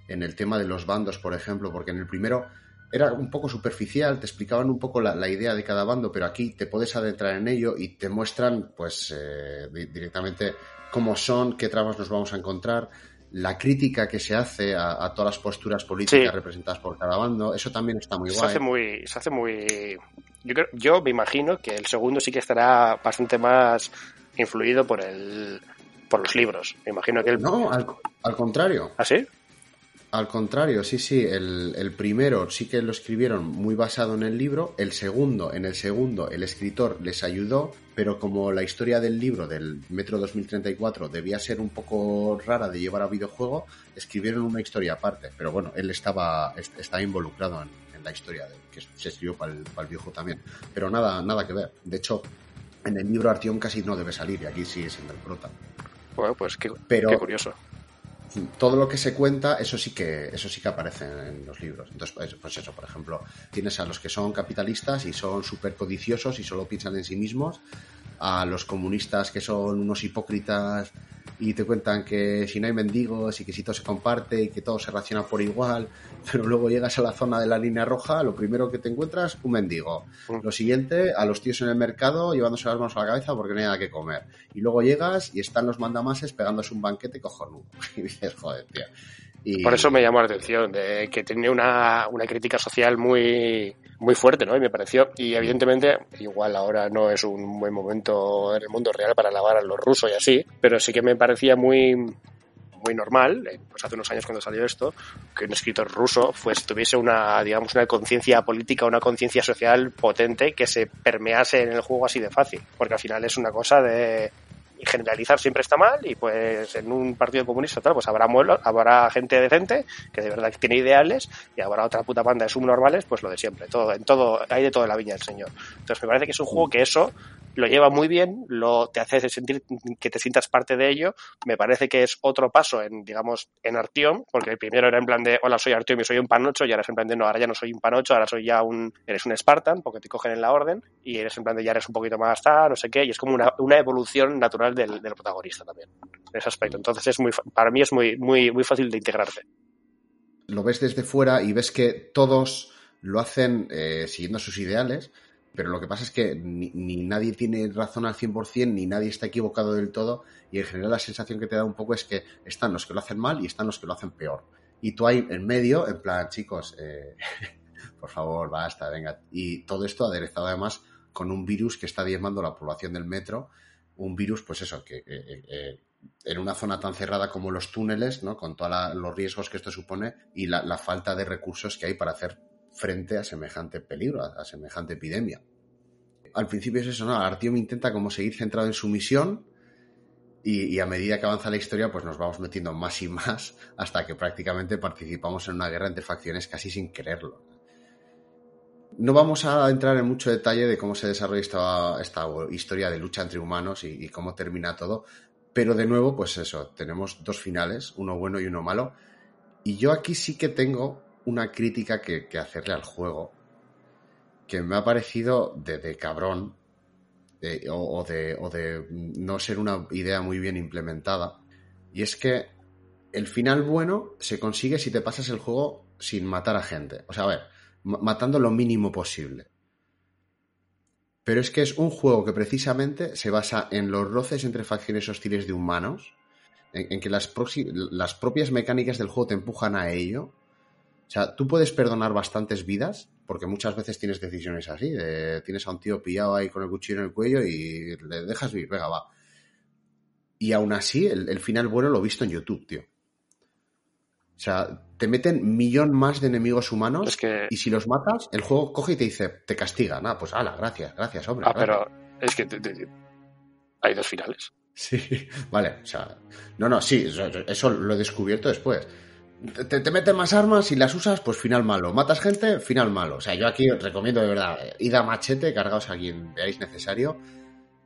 en el tema de los bandos, por ejemplo, porque en el primero era un poco superficial, te explicaban un poco la, la idea de cada bando, pero aquí te puedes adentrar en ello y te muestran, pues, eh, directamente cómo son, qué tramas nos vamos a encontrar, la crítica que se hace a, a todas las posturas políticas sí. representadas por cada bando, eso también está muy
se
guay.
Hace muy, se hace muy... Yo, creo, yo me imagino que el segundo sí que estará bastante más influido por el por los libros. Me imagino que el...
No, al, al contrario.
¿Ah, sí?
Al contrario, sí, sí. El, el, primero sí que lo escribieron muy basado en el libro. El segundo, en el segundo, el escritor les ayudó, pero como la historia del libro del Metro 2034 debía ser un poco rara de llevar a videojuego, escribieron una historia aparte. Pero bueno, él estaba, estaba involucrado en, en la historia de, que se escribió para el, para el viejo también. Pero nada, nada que ver. De hecho, en el libro Artión casi no debe salir y aquí sigue siendo el prota.
Bueno, pues qué,
pero,
qué curioso
todo lo que se cuenta, eso sí que, eso sí que aparece en los libros. Entonces, pues, pues eso, por ejemplo, tienes a los que son capitalistas y son súper codiciosos y solo piensan en sí mismos, a los comunistas que son unos hipócritas y te cuentan que si no hay mendigos y que si todo se comparte y que todo se raciona por igual, *laughs* pero luego llegas a la zona de la línea roja, lo primero que te encuentras, un mendigo. Lo siguiente, a los tíos en el mercado llevándose las manos a la cabeza porque no hay nada que comer. Y luego llegas y están los mandamases pegándose un banquete cojonudo. *laughs* Y dices, joder, tío. Y...
Por eso me llamó la atención, de que tenía una, una crítica social muy, muy fuerte, ¿no? Y me pareció, y evidentemente, igual ahora no es un buen momento en el mundo real para alabar a los rusos y así, pero sí que me parecía muy, muy normal, pues hace unos años cuando salió esto, que un escritor ruso pues tuviese una, digamos, una conciencia política, una conciencia social potente que se permease en el juego así de fácil, porque al final es una cosa de generalizar siempre está mal y pues en un partido comunista tal, pues habrá habrá gente decente que de verdad tiene ideales y habrá otra puta banda de subnormales, pues lo de siempre, todo, en todo, hay de todo en la viña del señor. Entonces me parece que es un juego que eso lo lleva muy bien, lo te hace sentir que te sientas parte de ello. Me parece que es otro paso en, digamos, en Artium, porque el primero era en plan de hola soy Artium y soy un panocho, y ahora es en plan de no, ahora ya no soy un panocho, ahora soy ya un, eres un Spartan, porque te cogen en la orden, y eres en plan de ya eres un poquito más tal, no sé qué, y es como una, una evolución natural del, protagonista también, ese aspecto. Entonces es muy, para mí es muy, muy, muy fácil de integrarte.
Lo ves desde fuera y ves que todos lo hacen eh, siguiendo sus ideales, pero lo que pasa es que ni, nadie tiene razón al 100%, ni nadie está equivocado del todo, y en general la sensación que te da un poco es que están los que lo hacen mal y están los que lo hacen peor. Y tú ahí en medio, en plan, chicos, eh, *laughs* por favor, basta, venga. Y todo esto aderezado además con un virus que está diezmando la población del metro, un virus, pues eso, que eh, en una zona tan cerrada como los túneles, ¿no? Con todos los riesgos que esto supone y la falta de recursos que hay para hacer frente a semejante peligro, a, semejante epidemia. Al principio es eso, ¿no? Artyom intenta como seguir centrado en su misión y, a medida que avanza la historia pues nos vamos metiendo más y más hasta que prácticamente participamos en una guerra entre facciones casi sin quererlo. No vamos a entrar en mucho detalle de cómo se desarrolla esta, esta historia de lucha entre humanos y, cómo termina todo, pero de nuevo, pues eso, tenemos dos finales, uno bueno y uno malo. Y yo aquí sí que tengo una crítica que, hacerle al juego que me ha parecido de, cabrón o, de, o de no ser una idea muy bien implementada. Y es que el final bueno se consigue si te pasas el juego sin matar a gente. O sea, a ver, matando lo mínimo posible. Pero es que es un juego que precisamente se basa en los roces entre facciones hostiles de humanos, en, que las, propias mecánicas del juego te empujan a ello, o sea, tú puedes perdonar bastantes vidas, porque muchas veces tienes decisiones así, tienes a un tío pillado ahí con el cuchillo en el cuello y le dejas vivir, venga, va. Y aún así, el, final bueno lo he visto en YouTube, tío. O sea, te meten millón más de enemigos humanos y si los matas, el juego coge y te dice, te castiga. Nada, pues ala, gracias, gracias, hombre.
Ah, pero es que hay dos finales.
Sí, *laughs* vale, o sea, no, no, sí, eso lo he descubierto después te, te, meten más armas y las usas, pues final malo. Matas gente, final malo. O sea, yo aquí os recomiendo de verdad, id a machete, cargaos a quien veáis necesario.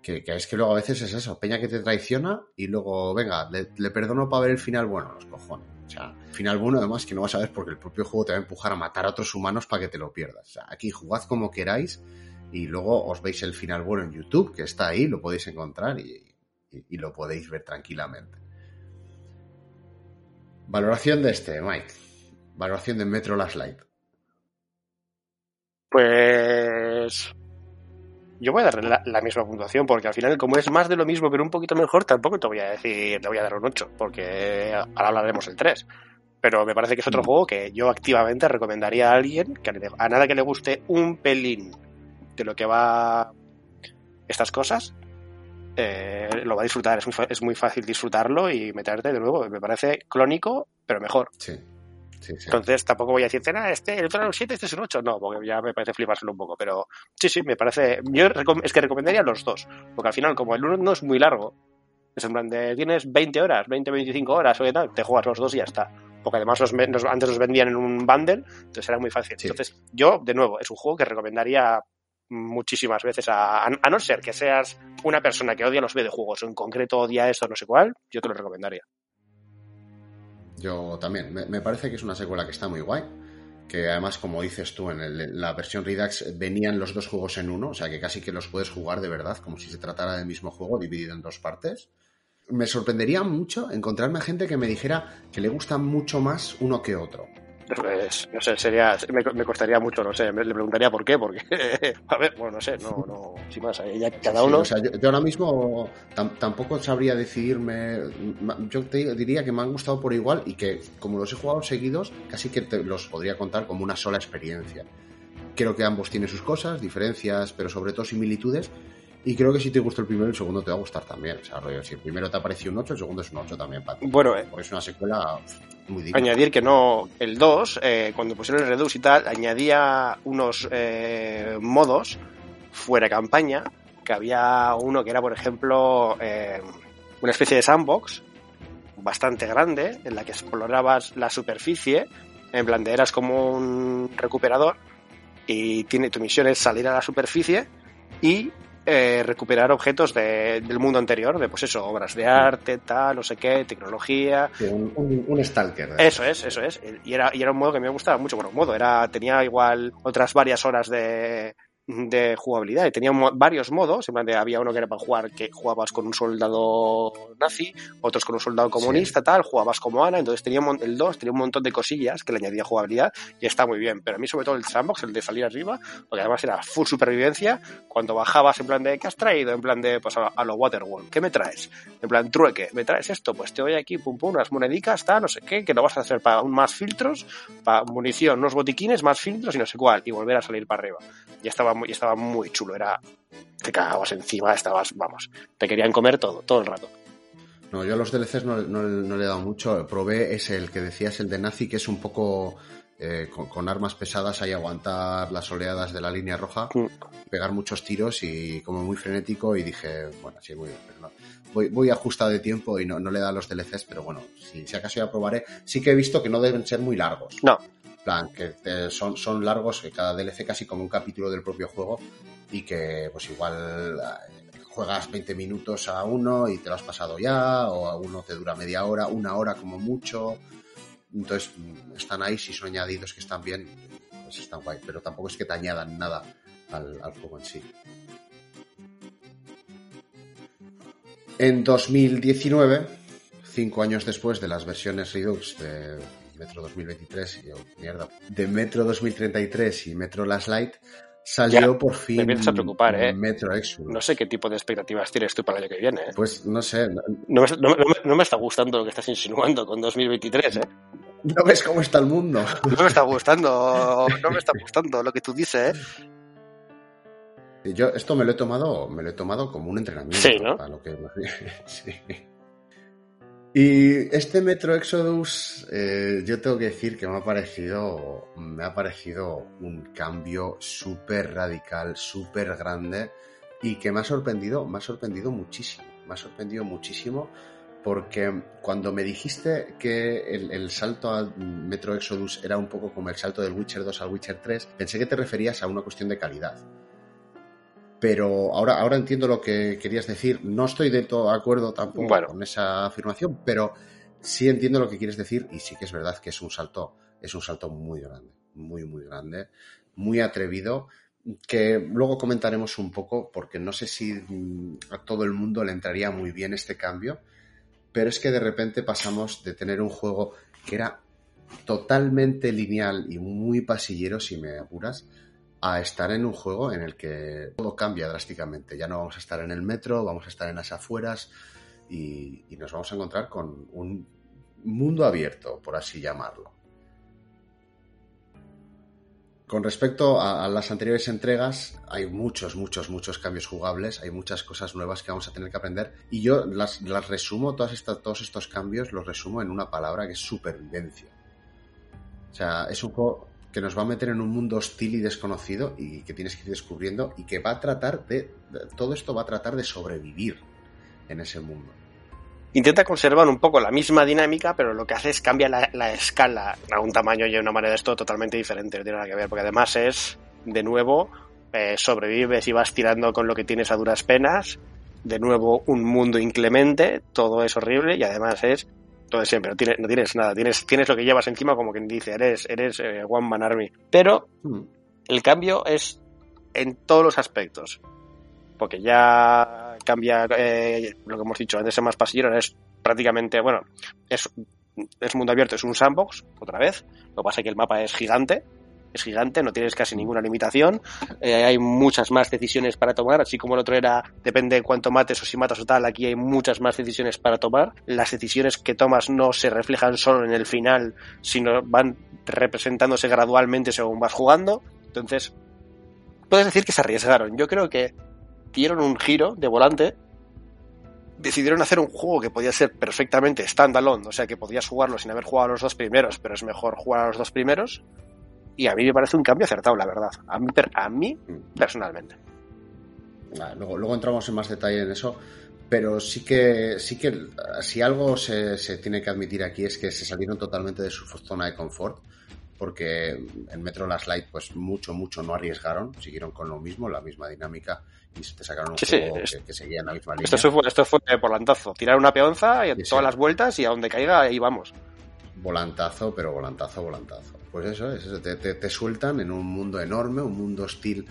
Que, es que luego a veces es eso, peña que te traiciona y luego, venga, le, perdono para ver el final bueno, los cojones. O sea, final bueno además que no vas a ver porque el propio juego te va a empujar a matar a otros humanos para que te lo pierdas. O sea, aquí jugad como queráis y luego os veis el final bueno en YouTube, que está ahí, lo podéis encontrar y lo podéis ver tranquilamente. Valoración de este, Mike. Valoración de Metro Last Light.
Pues. Yo voy a darle la, misma puntuación, porque al final, como es más de lo mismo, pero un poquito mejor, tampoco te voy a decir, te voy a dar un 8, porque ahora hablaremos el 3. Pero me parece que es otro mm. juego que yo activamente recomendaría a alguien, que a nada que le guste un pelín de lo que va estas cosas, eh, lo va a disfrutar. Es muy, es muy, fácil disfrutarlo y meterte de nuevo. Me parece clónico, pero mejor.
Sí.
Entonces tampoco voy a decirte, nada, este, el otro era un 7, este es un 8. No, porque ya me parece flipárselo un poco. Pero sí, sí, me parece. Yo es que recomendaría los dos. Porque al final, como el uno no es muy largo, es en plan de tienes 20 horas, 20, 25 horas o qué tal, te juegas los dos y ya está. Porque además antes los vendían en un bundle, entonces era muy fácil. Entonces, yo, de nuevo, es un juego que recomendaría muchísimas veces, a, a, no ser que seas una persona que odia los videojuegos o en concreto odia esto, no sé cuál, yo te lo recomendaría.
Yo también, me, parece que es una secuela que está muy guay, que además, como dices tú, en la versión Redux venían los dos juegos en uno, o sea que casi que los puedes jugar de verdad, como si se tratara del mismo juego dividido en dos partes. Me sorprendería mucho encontrarme gente que me dijera que le gusta mucho más uno que otro.
Pues, no sé, sería, me, costaría mucho, no sé, le preguntaría por qué, porque, *laughs* a ver, bueno, no sé, no, no, sin más, cada uno...
o sea, yo, ahora mismo tampoco sabría decidirme, yo te diría que me han gustado por igual y que como los he jugado seguidos, casi que te los podría contar como una sola experiencia. Creo que ambos tienen sus cosas, diferencias, pero sobre todo similitudes, y creo que si te gusta el primero, el segundo te va a gustar también. O sea, si el primero te ha parecido un 8, el segundo es un 8 también para ti.
Bueno, eh,
porque es una secuela muy
digna. Añadir que no, el 2, eh, cuando pusieron el Redux y tal, añadía unos eh, modos fuera campaña, que había uno que era, por ejemplo, una especie de sandbox bastante grande en la que explorabas la superficie, en plan de eras como un recuperador y tiene, tu misión es salir a la superficie y eh, recuperar objetos de, del mundo anterior, de pues eso, obras de arte, tal, no sé qué, tecnología.
un, un, un, stalker.
Eso es, eso es. Y era, y era un modo que me gustaba mucho. Bueno, un modo, era, tenía igual otras varias horas de, de jugabilidad y tenía varios modos, en plan de, había uno que era para jugar que jugabas con un soldado nazi, otros con un soldado comunista, sí. tal, jugabas como Ana, entonces tenía un, el 2 tenía un montón de cosillas que le añadía jugabilidad y está muy bien, pero a mí sobre todo el sandbox, el de salir arriba, porque además era full supervivencia, cuando bajabas en plan de, ¿qué has traído? En plan de, pues a, a lo Waterworld, ¿qué me traes? En plan, trueque, ¿me traes esto? Pues te voy aquí, pum pum, unas monedicas, está, no sé qué, que lo vas a hacer para más filtros, para munición, unos botiquines, más filtros y no sé cuál, y volver a salir para arriba. Y estaba muy, estaba muy chulo, era te cagabas encima, estabas, vamos, te querían comer todo, todo el rato.
No, yo a los DLCs no, no, no le he dado mucho, probé ese, el que decías, el de Nazi, que es un poco eh, con, con, armas pesadas hay aguantar las oleadas de la línea roja, mm. pegar muchos tiros y como muy frenético y dije, bueno, sí, muy bien, pero no. Voy, voy ajustado de tiempo y no, no le da los DLCs, pero bueno, si, si acaso ya probaré, sí que he visto que no deben ser muy largos.
No,
plan, que eh, son, son largos, que cada DLC casi como un capítulo del propio juego y que pues igual eh, juegas 20 minutos a uno y te lo has pasado ya, o a uno te dura media hora, una hora como mucho. Entonces están ahí, si son añadidos que están bien, pues están guay, pero tampoco es que te añadan nada al juego en sí. En 2019, cinco años después de las versiones Redux de Metro 2023 y mierda, de Metro 2033 y Metro Last Light salió
ya,
por fin
me empiezas a preocupar, ¿eh?
Metro Exodus.
No sé qué tipo de expectativas tienes tú para el año que viene. ¿eh?
Pues no sé.
No, no, me, no, no, me, está gustando lo que estás insinuando con 2023, ¿eh? *laughs*
¿No ves cómo está el mundo?
No me está gustando, no me está gustando lo que tú dices, ¿eh?
Yo esto me lo he tomado, me lo he tomado como un entrenamiento.
Sí, ¿no?
Para lo que... *laughs* sí. Y este Metro Exodus, eh, yo tengo que decir que me ha parecido, me ha parecido un cambio súper radical, súper grande y que me ha sorprendido, me ha sorprendido muchísimo, me ha sorprendido muchísimo porque cuando me dijiste que el, el, salto a Metro Exodus era un poco como el salto del Witcher 2 al Witcher 3, pensé que te referías a una cuestión de calidad pero ahora, ahora entiendo lo que querías decir. No estoy de todo de acuerdo tampoco bueno. con esa afirmación, pero sí entiendo lo que quieres decir y sí que es verdad que es un salto, es un salto muy grande, muy, muy grande, muy atrevido, que luego comentaremos un poco, porque no sé si a todo el mundo le entraría muy bien este cambio, pero es que de repente pasamos de tener un juego que era totalmente lineal y muy pasillero, si me apuras, a estar en un juego en el que todo cambia drásticamente. Ya no vamos a estar en el metro, vamos a estar en las afueras y, nos vamos a encontrar con un mundo abierto, por así llamarlo. Con respecto a, las anteriores entregas, hay muchos, muchos, muchos cambios jugables, hay muchas cosas nuevas que vamos a tener que aprender y yo las, resumo, todos estos cambios los resumo en una palabra que es supervivencia. O sea, es un juego que nos va a meter en un mundo hostil y desconocido y que tienes que ir descubriendo y que va a tratar de, todo esto va a tratar de sobrevivir en ese mundo.
Intenta conservar un poco la misma dinámica, pero lo que hace es cambia la, la escala a un tamaño y a una manera de esto totalmente diferente, no tiene nada que ver, porque además es, de nuevo, eh, sobrevives y vas tirando con lo que tienes a duras penas, de nuevo un mundo inclemente, todo es horrible y además es todo de siempre, no tienes, no tienes nada, tienes, tienes lo que llevas encima como quien dice, eres, eres eh, One Man Army. Pero mm. el cambio es en todos los aspectos, porque ya cambia eh, lo que hemos dicho, antes es más pasillero, es prácticamente, bueno, es, es mundo abierto, es un sandbox, otra vez, lo que pasa es que el mapa es gigante, es gigante, no tienes casi ninguna limitación, eh, hay muchas más decisiones para tomar, así como el otro era, depende de cuánto mates o si matas o tal, aquí hay muchas más decisiones para tomar. Las decisiones que tomas no se reflejan solo en el final, sino van representándose gradualmente según vas jugando. Entonces, puedes decir que se arriesgaron. Yo creo que dieron un giro de volante decidieron hacer un juego que podía ser perfectamente standalone, o sea que podías jugarlo sin haber jugado a los dos primeros, pero es mejor jugar a los dos primeros, y a mí me parece un cambio acertado, la verdad. A mí, a mí personalmente.
Vale, luego, luego entramos en más detalle en eso, pero sí que, sí que si algo se, se, tiene que admitir aquí es que se salieron totalmente de su zona de confort, porque en Metro Last Light, pues mucho, mucho no arriesgaron, siguieron con lo mismo, la misma dinámica, y te sacaron un
Sí,
juego
sí,
que, que seguía en la misma línea.
Esto fue, esto fue volantazo. Tirar una peonza y
sí.
todas las vueltas y a donde caiga ahí vamos.
Volantazo, pero volantazo, volantazo. Pues eso es, eso, te, te- te sueltan en un mundo enorme, un mundo hostil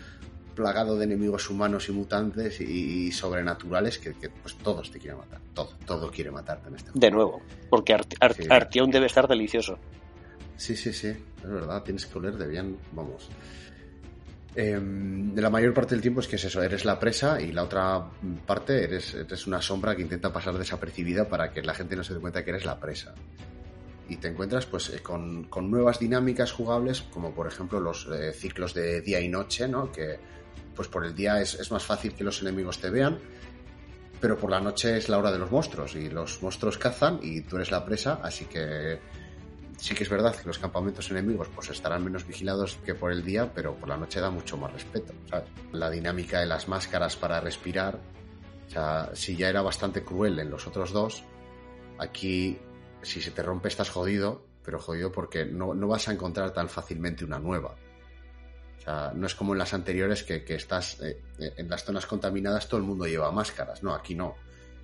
plagado de enemigos humanos y mutantes y, y sobrenaturales que, que, pues todos te quieren matar. Todo, todo quiere matarte en este juego.
De nuevo. Porque
Sí.
Artyom debe estar delicioso.
Sí, sí, sí, es verdad, tienes que oler de bien, vamos. Eh, la mayor parte del tiempo es que es eso, eres la presa y la otra parte eres, eres una sombra que intenta pasar desapercibida para que la gente no se dé cuenta que eres la presa. Y te encuentras pues eh, con, con nuevas dinámicas jugables, como por ejemplo los eh, ciclos de día y noche, ¿no? Que pues por el día es, es más fácil que los enemigos te vean, pero por la noche es la hora de los monstruos y los monstruos cazan y tú eres la presa, así que sí que es verdad que los campamentos enemigos pues estarán menos vigilados que por el día, pero por la noche da mucho más respeto, ¿sabes? La dinámica de las máscaras para respirar, o sea, si ya era bastante cruel en los otros dos, aquí si se te rompe estás jodido, pero jodido porque no, no vas a encontrar tan fácilmente una nueva. O sea, no es como en las anteriores que, que estás eh, eh, en las zonas contaminadas todo el mundo lleva máscaras, no, aquí no.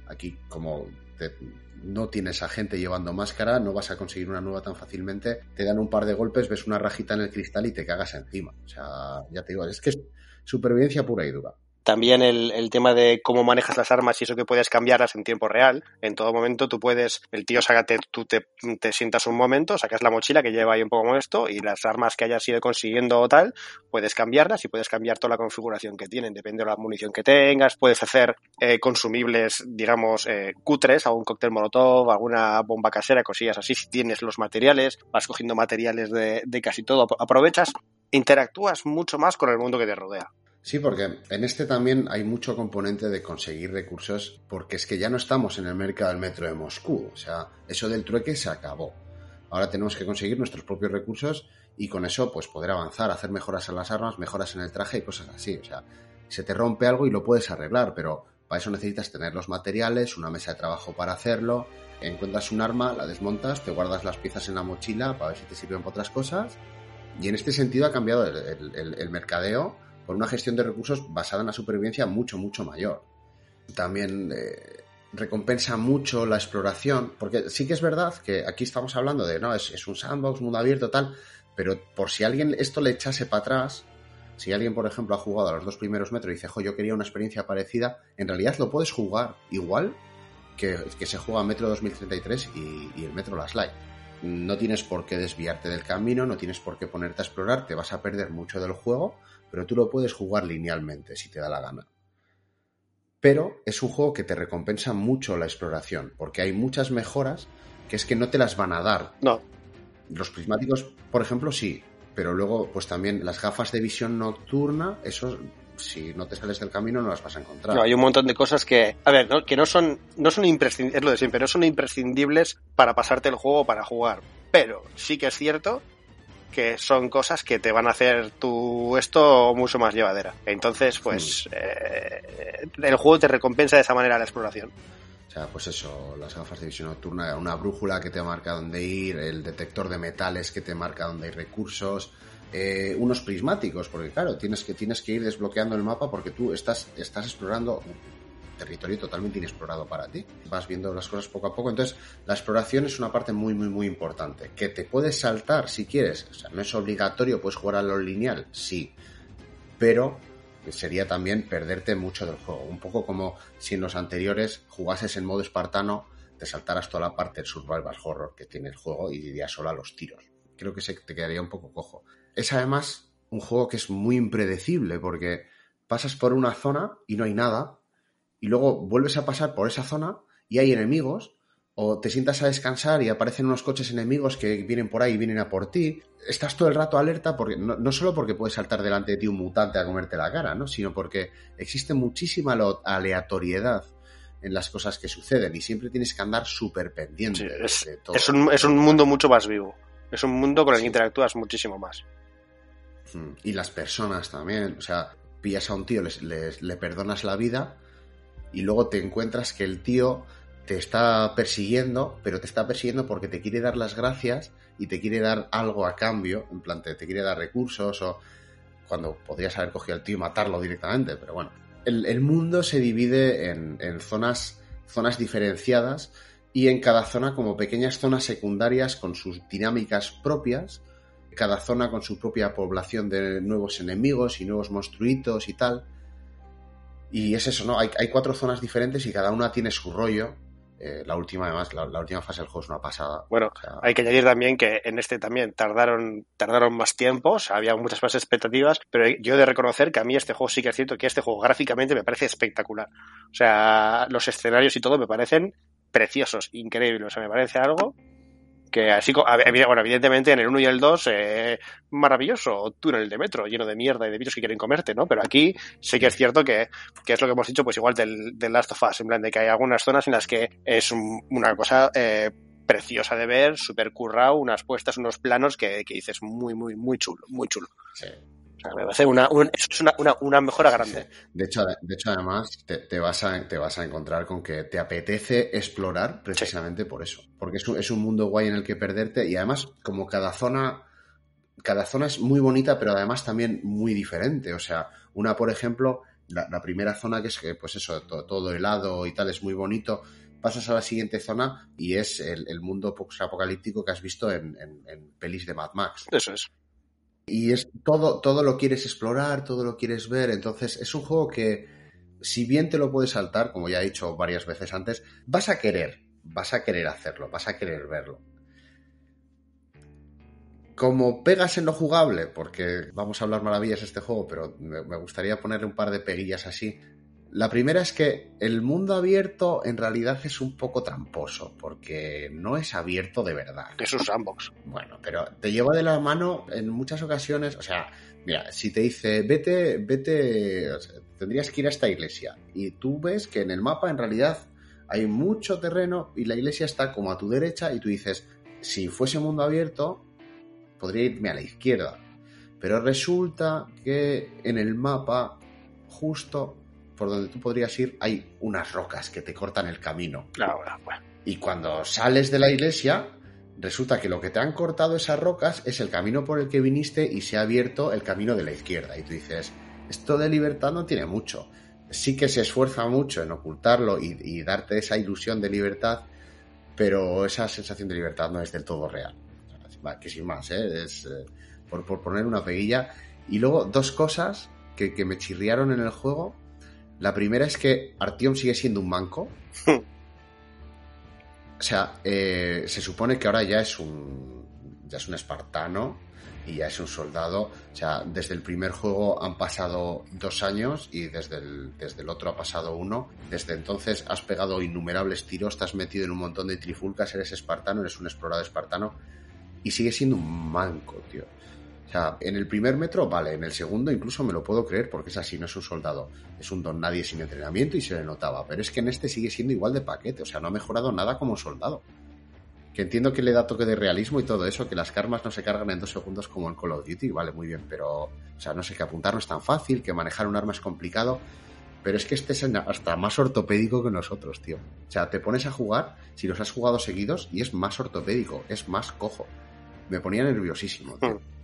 Aquí como te- no tienes a gente llevando máscara, no vas a conseguir una nueva tan fácilmente, te dan un par de golpes, ves una rajita en el cristal y te cagas encima. O sea, ya te digo, es que es supervivencia pura y dura.
También el, el tema de cómo manejas las armas y eso que puedes cambiarlas en tiempo real. En todo momento tú puedes, el tío saca, te- tú te, te sientas un momento, sacas la mochila que lleva ahí un poco esto y las armas que hayas ido consiguiendo o tal, puedes cambiarlas y puedes cambiar toda la configuración que tienen. Depende de la munición que tengas, puedes hacer eh, consumibles, digamos, eh, cutres, algún cóctel molotov, alguna bomba casera, cosillas así. Si tienes los materiales, vas cogiendo materiales de, de casi todo, aprovechas, interactúas mucho más con el mundo que te rodea.
Sí, porque en este también hay mucho componente de conseguir recursos, porque es que ya no estamos en el mercado del metro de Moscú. O sea, eso del trueque se acabó. Ahora tenemos que conseguir nuestros propios recursos y con eso pues poder avanzar, hacer mejoras en las armas, mejoras en el traje y cosas así. O sea, se te rompe algo y lo puedes arreglar, pero para eso necesitas tener los materiales, una mesa de trabajo para hacerlo. Encuentras un arma, la desmontas, te guardas las piezas en la mochila para ver si te sirven para otras cosas. Y en este sentido ha cambiado el, el- mercadeo por una gestión de recursos basada en la supervivencia mucho, mucho mayor. También eh, recompensa mucho la exploración, porque sí que es verdad que aquí estamos hablando de, no, es, un sandbox, mundo abierto, tal, pero por si alguien esto le echase para atrás, si alguien, por ejemplo, ha jugado a los dos primeros metros y dice, jo, yo quería una experiencia parecida, en realidad lo puedes jugar igual que, que se juega Metro 2033 y, y el Metro Last Light. No tienes por qué desviarte del camino, no tienes por qué ponerte a explorar, te vas a perder mucho del juego, pero tú lo puedes jugar linealmente si te da la gana. Pero es un juego que te recompensa mucho la exploración, porque hay muchas mejoras que es que no te las van a dar.
No,
Los prismáticos, por ejemplo, sí, pero luego, pues también las gafas de visión nocturna, eso, si no te sales del camino, no las vas a encontrar.
No, hay un montón de cosas que, a ver, ¿no? que no son, no son imprescindibles, es lo de siempre, no son imprescindibles para pasarte el juego o para jugar. Pero sí que es cierto que son cosas que te van a hacer tu esto mucho más llevadera. Entonces, pues, eh, el juego te recompensa de esa manera la exploración.
O sea, pues eso, las gafas de visión nocturna, una brújula que te marca dónde ir, el detector de metales que te marca dónde hay recursos, eh, unos prismáticos, porque claro, tienes que, tienes que ir desbloqueando el mapa porque tú estás, estás explorando territorio totalmente inexplorado para ti. Vas viendo las cosas poco a poco. Entonces, la exploración es una parte muy, muy, muy importante. Que te puedes saltar si quieres. O sea, no es obligatorio, puedes jugar a lo lineal, sí. Pero sería también perderte mucho del juego. Un poco como si en los anteriores jugases en modo espartano, te saltaras toda la parte del survival horror que tiene el juego y irías solo a los tiros. Creo que se te quedaría un poco cojo. Es además un juego que es muy impredecible porque pasas por una zona y no hay nada y luego vuelves a pasar por esa zona y hay enemigos o te sientas a descansar y aparecen unos coches enemigos que vienen por ahí y vienen a por ti. Estás todo el rato alerta porque no, no solo porque puedes saltar delante de ti un mutante a comerte la cara, ¿no? sino porque existe muchísima aleatoriedad en las cosas que suceden y siempre tienes que andar súper pendiente
Sí, es,
de todo.
es un, es un mundo mucho más vivo. Es un mundo con el que interactúas muchísimo más.
Mm, Y las personas también, o sea, pillas a un tío, les- les- le perdonas la vida y luego te encuentras que el tío te está persiguiendo, pero te está persiguiendo porque te quiere dar las gracias y te quiere dar algo a cambio, en plan, te, quiere dar recursos o cuando podrías haber cogido al tío y matarlo directamente, pero bueno. El, mundo se divide en, en, zonas, zonas diferenciadas y en cada zona como pequeñas zonas secundarias con sus dinámicas propias, cada zona con su propia población de nuevos enemigos y nuevos monstruitos y tal. Y es eso, ¿no? Hay, hay cuatro zonas diferentes y cada una tiene su rollo eh, la última, además, la, última fase del juego es una pasada.
Bueno, hay que añadir también que en este también tardaron, tardaron más tiempo, había muchas más expectativas, pero yo he de reconocer que a mí este juego sí que es cierto que este juego gráficamente me parece espectacular. O sea, los escenarios y todo me parecen preciosos, increíbles. O sea, me parece algo que así, bueno, evidentemente en el 1 y el 2, eh, maravilloso, túnel de metro lleno de mierda y de bichos que quieren comerte, ¿no? Pero aquí sí que es cierto que, que es lo que hemos dicho, pues igual del, del Last of Us, en plan de que hay algunas zonas en las que es una cosa eh, preciosa de ver, súper currado, unas puestas, unos planos que, que dices muy, muy, muy chulo, muy chulo. Sí una, es una, mejora grande.
De hecho, de hecho además, te, vas a, te vas a encontrar con que te apetece explorar precisamente por eso. Porque es un, es un mundo guay en el que perderte y además, como cada zona cada zona es muy bonita, pero además también muy diferente. O sea, una, por ejemplo, la, primera zona que es que, pues eso, todo, helado y tal, es muy bonito. Pasas a la siguiente zona y es el, mundo apocalíptico que has visto en, en, pelis de Mad Max.
Eso es.
Y es todo, todo lo quieres explorar, todo lo quieres ver. Entonces, es un juego que, si bien te lo puedes saltar, como ya he dicho varias veces antes, vas a querer, vas a querer hacerlo, vas a querer verlo. Como pegas en lo jugable, porque vamos a hablar maravillas de este juego, pero me gustaría ponerle un par de peguillas así. La primera es que el mundo abierto en realidad es un poco tramposo, porque no es abierto de verdad.
Es un sandbox.
Bueno, pero te lleva de la mano en muchas ocasiones, o sea, mira, si te dice, vete, vete, tendrías que ir a esta iglesia, y tú ves que en el mapa en realidad hay mucho terreno y la iglesia está como a tu derecha, y tú dices, si fuese mundo abierto, podría irme a la izquierda. Pero resulta que en el mapa, justo por donde tú podrías ir hay unas rocas que te cortan el camino.
Claro, bueno.
Y cuando sales de la iglesia, resulta que lo que te han cortado esas rocas es el camino por el que viniste y se ha abierto el camino de la izquierda. Y tú dices, esto de libertad no tiene mucho. Sí que se esfuerza mucho en ocultarlo y, darte esa ilusión de libertad, pero esa sensación de libertad no es del todo real. Que sin más, ¿eh? es eh, por, poner una peguilla. Y luego dos cosas que, que me chirriaron en el juego la primera es que Artyom sigue siendo un manco. *laughs* o sea, eh, se supone que ahora ya es un. ya es un espartano y ya es un soldado. O sea, desde el primer juego han pasado dos años y desde el, desde el otro ha pasado uno. Desde entonces has pegado innumerables tiros, te has metido en un montón de trifulcas, eres espartano, eres un explorador espartano y sigue siendo un manco, tío. O sea, en el primer metro, vale, en el segundo incluso me lo puedo creer porque es así, no es un soldado, es un don nadie sin entrenamiento y se le notaba, pero es que en este sigue siendo igual de paquete, o sea, no ha mejorado nada como soldado. Que entiendo que le da toque de realismo y todo eso, que las karmas no se cargan en dos segundos como en Call of Duty, vale, muy bien, pero, o sea, no sé, que apuntar no es tan fácil, que manejar un arma es complicado, pero es que este es hasta más ortopédico que nosotros, tío. O sea, te pones a jugar, si los has jugado seguidos, y es más ortopédico, es más cojo. Me ponía nerviosísimo, tío. Hmm.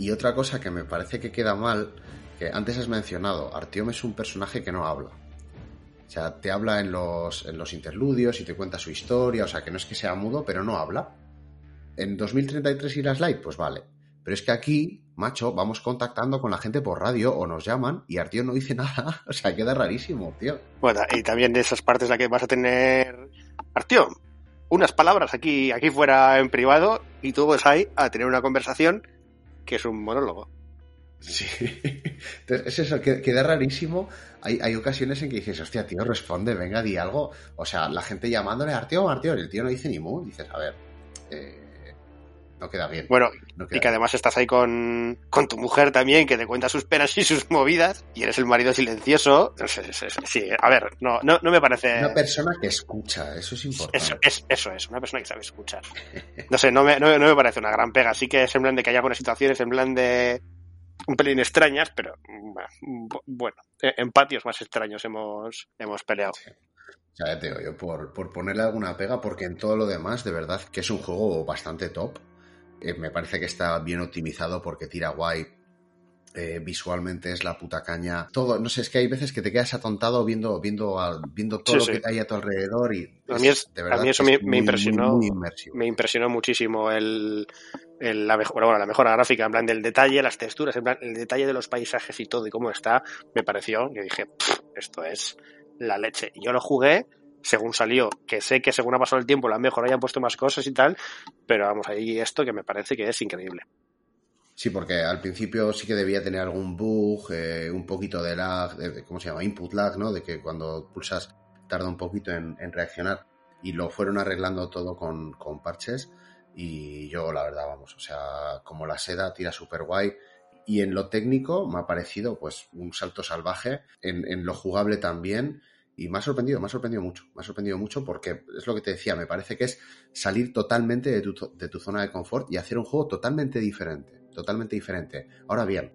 Y otra cosa que me parece que queda mal, que antes has mencionado, Artyom es un personaje que no habla. O sea, te habla en los, en los interludios y te cuenta su historia, o sea, que no es que sea mudo, pero no habla. En 2033 y las light, pues vale. Pero es que aquí, macho, vamos contactando con la gente por radio o nos llaman y Artyom no dice *laughs* nada. O sea, queda rarísimo, tío.
Bueno, y también de esas partes las que vas a tener Artyom unas palabras aquí, aquí fuera en privado y tú vas ahí a tener una conversación que es un monólogo.
Sí. Entonces, es eso, que, queda rarísimo. Hay, hay, ocasiones en que dices, hostia, tío, responde, venga, di algo. O sea, la gente llamándole a Arteo, Arteo, el tío no dice ni mu. Dices, a ver, eh, no queda bien.
Bueno, y que además estás ahí con, tu mujer también, que te cuenta sus penas y sus movidas, y eres el marido silencioso. Sí, a ver, no, no, no me parece.
Una persona que escucha, eso es importante.
Eso es, eso es una persona que sabe escuchar. No sé, no me, no, me parece una gran pega. Sí que es en plan de que hay algunas situaciones, en plan de un pelín extrañas, pero mm, bueno, en patios más extraños hemos, hemos peleado.
Ya te digo, yo por, por, ponerle alguna pega, porque en todo lo demás, de verdad, que es un juego bastante top. Eh, me parece que está bien optimizado porque tira guay. Eh, visualmente es la puta caña. Todo, no sé, es que hay veces que te quedas atontado viendo, viendo, viendo todo lo que hay a tu alrededor y
a mí, eso me, impresionó. me impresionó muchísimo el, la, mejor, bueno, la mejora gráfica, en plan del detalle, las texturas, en plan el detalle de los paisajes y todo y cómo está, me pareció que dije, esto es la leche. Yo lo jugué según salió, que sé que según ha pasado el tiempo la han mejorado y han puesto más cosas y tal, pero vamos, ahí esto que me parece que es increíble.
Sí, porque al principio sí que debía tener algún bug, eh, un poquito de lag, de, ¿cómo se llama? Input lag, ¿no? De que cuando pulsas tarda un poquito en, reaccionar. Y lo fueron arreglando todo con, parches. Y yo, la verdad, vamos, o sea, como la seda tira súper guay. Y en lo técnico me ha parecido, pues, un salto salvaje. En lo jugable también. Y me ha sorprendido, me ha sorprendido mucho, me ha sorprendido mucho porque es lo que te decía, me parece que es salir totalmente de tu, de tu zona de confort y hacer un juego totalmente diferente, totalmente diferente. Ahora bien,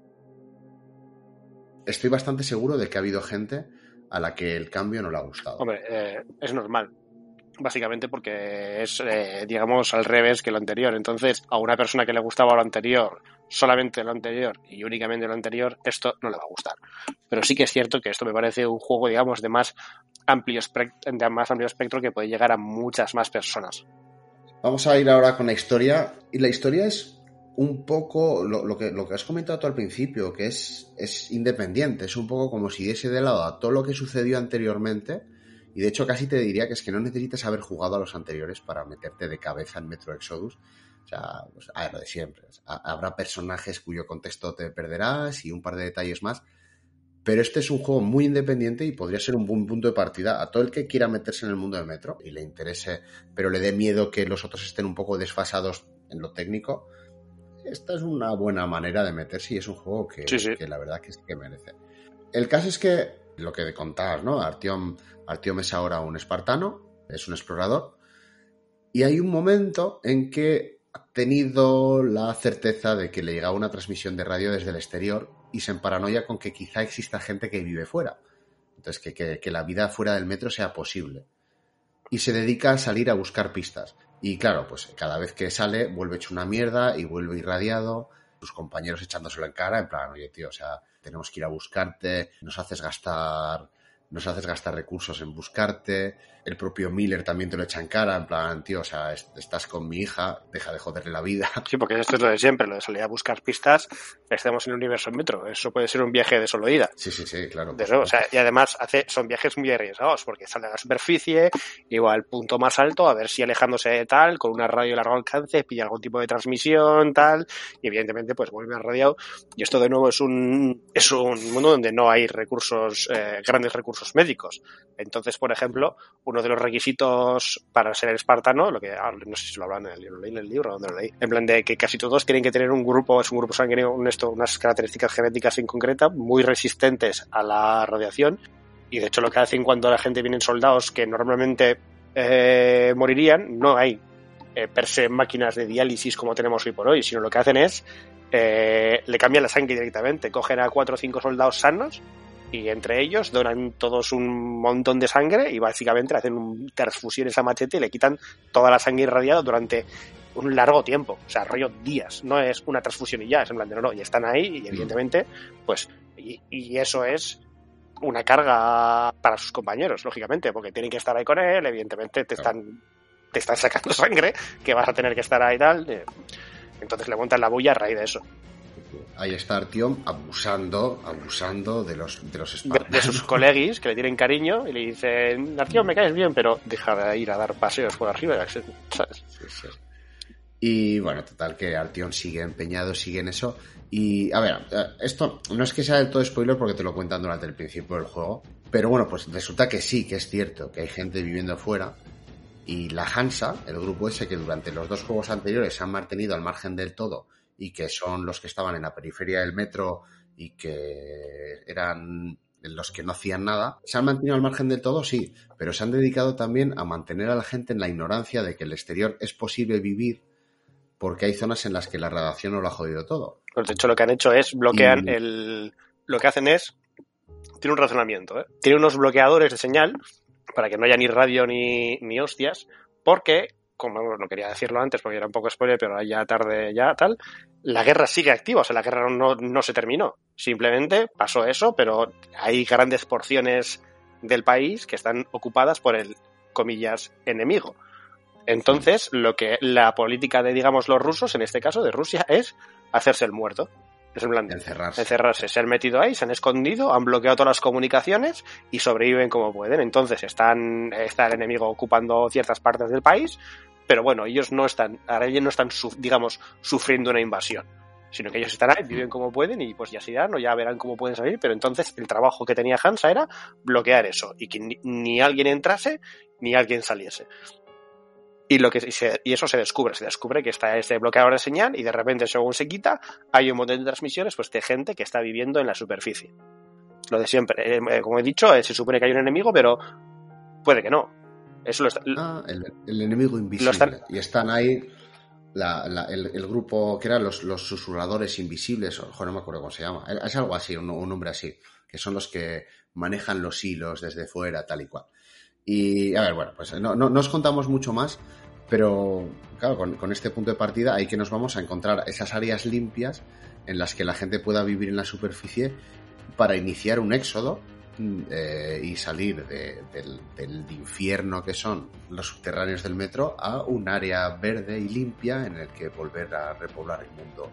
estoy bastante seguro de que ha habido gente a la que el cambio no le ha gustado.
Hombre, eh, es normal, básicamente porque es, eh, digamos, al revés que lo anterior. Entonces, a una persona que le gustaba lo anterior, solamente lo anterior y únicamente lo anterior, esto no le va a gustar. Pero sí que es cierto que esto me parece un juego, digamos, de más amplio, de más amplio espectro que puede llegar a muchas más personas.
Vamos a ir ahora con la historia. Y la historia es un poco lo, que, lo que has comentado tú al principio, que es, es independiente. Es un poco como si diese de lado a todo lo que sucedió anteriormente y de hecho casi te diría que es que no necesitas haber jugado a los anteriores para meterte de cabeza en Metro Exodus. O sea, pues, a ver, lo de siempre. habrá personajes cuyo contexto te perderás y un par de detalles más. Pero este es un juego muy independiente y podría ser un buen punto de partida a todo el que quiera meterse en el mundo del metro y le interese, pero le dé miedo que los otros estén un poco desfasados en lo técnico. Esta es una buena manera de meterse y es un juego que, que la verdad que, es, que merece. El caso es que lo que contabas, ¿no? Artyom, Artyom es ahora un espartano, es un explorador, y hay un momento en que tenido la certeza de que le llegaba una transmisión de radio desde el exterior y se emparanoia con que quizá exista gente que vive fuera. Entonces, que, que la vida fuera del metro sea posible. Y se dedica a salir a buscar pistas. Y claro, pues cada vez que sale vuelve hecho una mierda y vuelve irradiado, sus compañeros echándoselo en cara, en plan, oye, tío, o sea, tenemos que ir a buscarte, nos haces gastar nos haces gastar recursos en buscarte. El propio Miller también te lo echa en cara, en plan, tío, o sea, estás con mi hija, deja de joderle la vida. *laughs*
Sí, porque esto es lo de siempre, lo de salir a buscar pistas, estemos en el universo en metro. Eso puede ser un viaje de solo ida.
Sí, sí, sí, claro.
o sea, y además hace, son viajes muy arriesgados, porque sale a la superficie, igual al punto más alto, a ver si alejándose de tal, con una radio de largo alcance, pilla algún tipo de transmisión, tal, y evidentemente, pues vuelve a radiado. Y esto de nuevo es un, es un mundo donde no hay recursos, eh, grandes recursos médicos. Entonces, por ejemplo, uno de los requisitos para ser espartano, lo que ah, no sé si lo hablan en el libro, leí en el libro, donde lo leí, en plan de que casi todos tienen que tener un grupo, es un grupo sanguíneo, unas características genéticas en concreta, muy resistentes a la radiación. Y de hecho, lo que hacen cuando la gente vienen soldados que normalmente eh, morirían, no hay eh, per se máquinas de diálisis como tenemos hoy por hoy, sino lo que hacen es eh, le cambian la sangre directamente, cogen a cuatro o cinco soldados sanos y entre ellos donan todos un montón de sangre y básicamente hacen un transfusiones a machete y le quitan toda la sangre irradiada durante un largo tiempo, o sea, rollo días, no es una transfusión y ya, es en plan de no, no, y están ahí y evidentemente, pues, y, eso es una carga para sus compañeros, lógicamente, porque tienen que estar ahí con él, evidentemente te están, te están sacando *laughs* sangre, que vas a tener que estar ahí y tal, eh, entonces le montan la bulla a raíz de eso
ahí está Artyom abusando, abusando de los, de los
De, sus colegis que le tienen cariño y le dicen, Artyom, me caes bien, pero deja de ir a dar paseos por arriba, ¿sabes?
Y bueno, total que Artyom sigue empeñado, sigue en eso. Y a ver, eh, esto no es que sea del todo spoiler porque te lo cuentan durante el principio del juego, pero bueno, pues resulta que sí, que es cierto, que hay gente viviendo fuera. Y la Hansa, el grupo ese que durante los dos juegos anteriores se han mantenido al margen del todo y que son los que estaban en la periferia del metro y que eran los que no hacían nada, se han mantenido al margen de todo, sí, pero se han dedicado también a mantener a la gente en la ignorancia de que el exterior es posible vivir porque hay zonas en las que la radiación no lo ha jodido todo.
Pues de hecho lo que han hecho es bloquean el... Lo que hacen es... Tiene un razonamiento, ¿eh? Tiene unos bloqueadores de señal para que no haya ni radio ni, ni hostias, porque como no quería decirlo antes porque era un poco spoiler, pero ya tarde ya tal, la guerra sigue activa, o sea, la guerra no, no se terminó. Simplemente pasó eso, pero hay grandes porciones del país que están ocupadas por el, comillas, enemigo. Entonces, lo que la política de, digamos, los rusos, en este caso de Rusia, es hacerse el muerto. Es en plan,
encerrarse.
encerrarse. Se han metido ahí, se han escondido, han bloqueado todas las comunicaciones y sobreviven como pueden. Entonces están, está el enemigo ocupando ciertas partes del país, pero bueno, ellos no están, ahora ellos no están, digamos, sufriendo una invasión, sino que ellos están ahí, viven como pueden y pues ya se irán o ya verán cómo pueden salir, pero entonces el trabajo que tenía Hansa era bloquear eso y que ni, ni alguien entrase ni alguien saliese. Y, lo que se, y eso se descubre, se descubre que está ese bloqueador de señal y de repente según se quita hay un montón de transmisiones pues de gente que está viviendo en la superficie. Lo de siempre, eh, como he dicho, eh, se supone que hay un enemigo, pero puede que no. Eso lo está,
ah, el, el, enemigo invisible.
Están,
y están ahí la, la, el, el, grupo que eran los, los susurradores invisibles, o no me acuerdo cómo se llama. Es algo así, un, un nombre así, que son los que manejan los hilos desde fuera, tal y cual. Y a ver, bueno, pues no, no, no os contamos mucho más, pero claro, con, con, este punto de partida hay que nos vamos a encontrar esas áreas limpias en las que la gente pueda vivir en la superficie para iniciar un éxodo eh, y salir de, del, del, infierno que son los subterráneos del metro a un área verde y limpia en el que volver a repoblar el mundo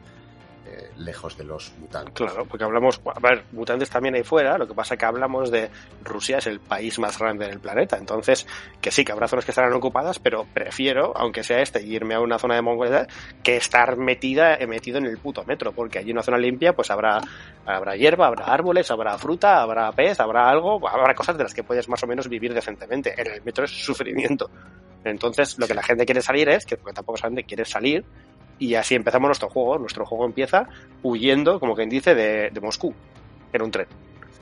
eh, lejos de los mutantes.
Claro, porque hablamos, a ver, mutantes también hay fuera, lo que pasa que hablamos de Rusia es el país más grande del planeta, entonces que sí, que habrá zonas que estarán ocupadas, pero prefiero, aunque sea este, irme a una zona de Mongolia que estar metida, metido en el puto metro, porque allí una zona limpia pues habrá, habrá hierba, habrá árboles, habrá fruta, habrá pez, habrá algo, habrá cosas de las que puedes más o menos vivir decentemente. En el metro es sufrimiento. Entonces, lo que la gente quiere salir es, que porque tampoco saben de quiere salir, y así empezamos nuestro juego. Nuestro juego empieza huyendo, como quien dice, de, de Moscú en un tren.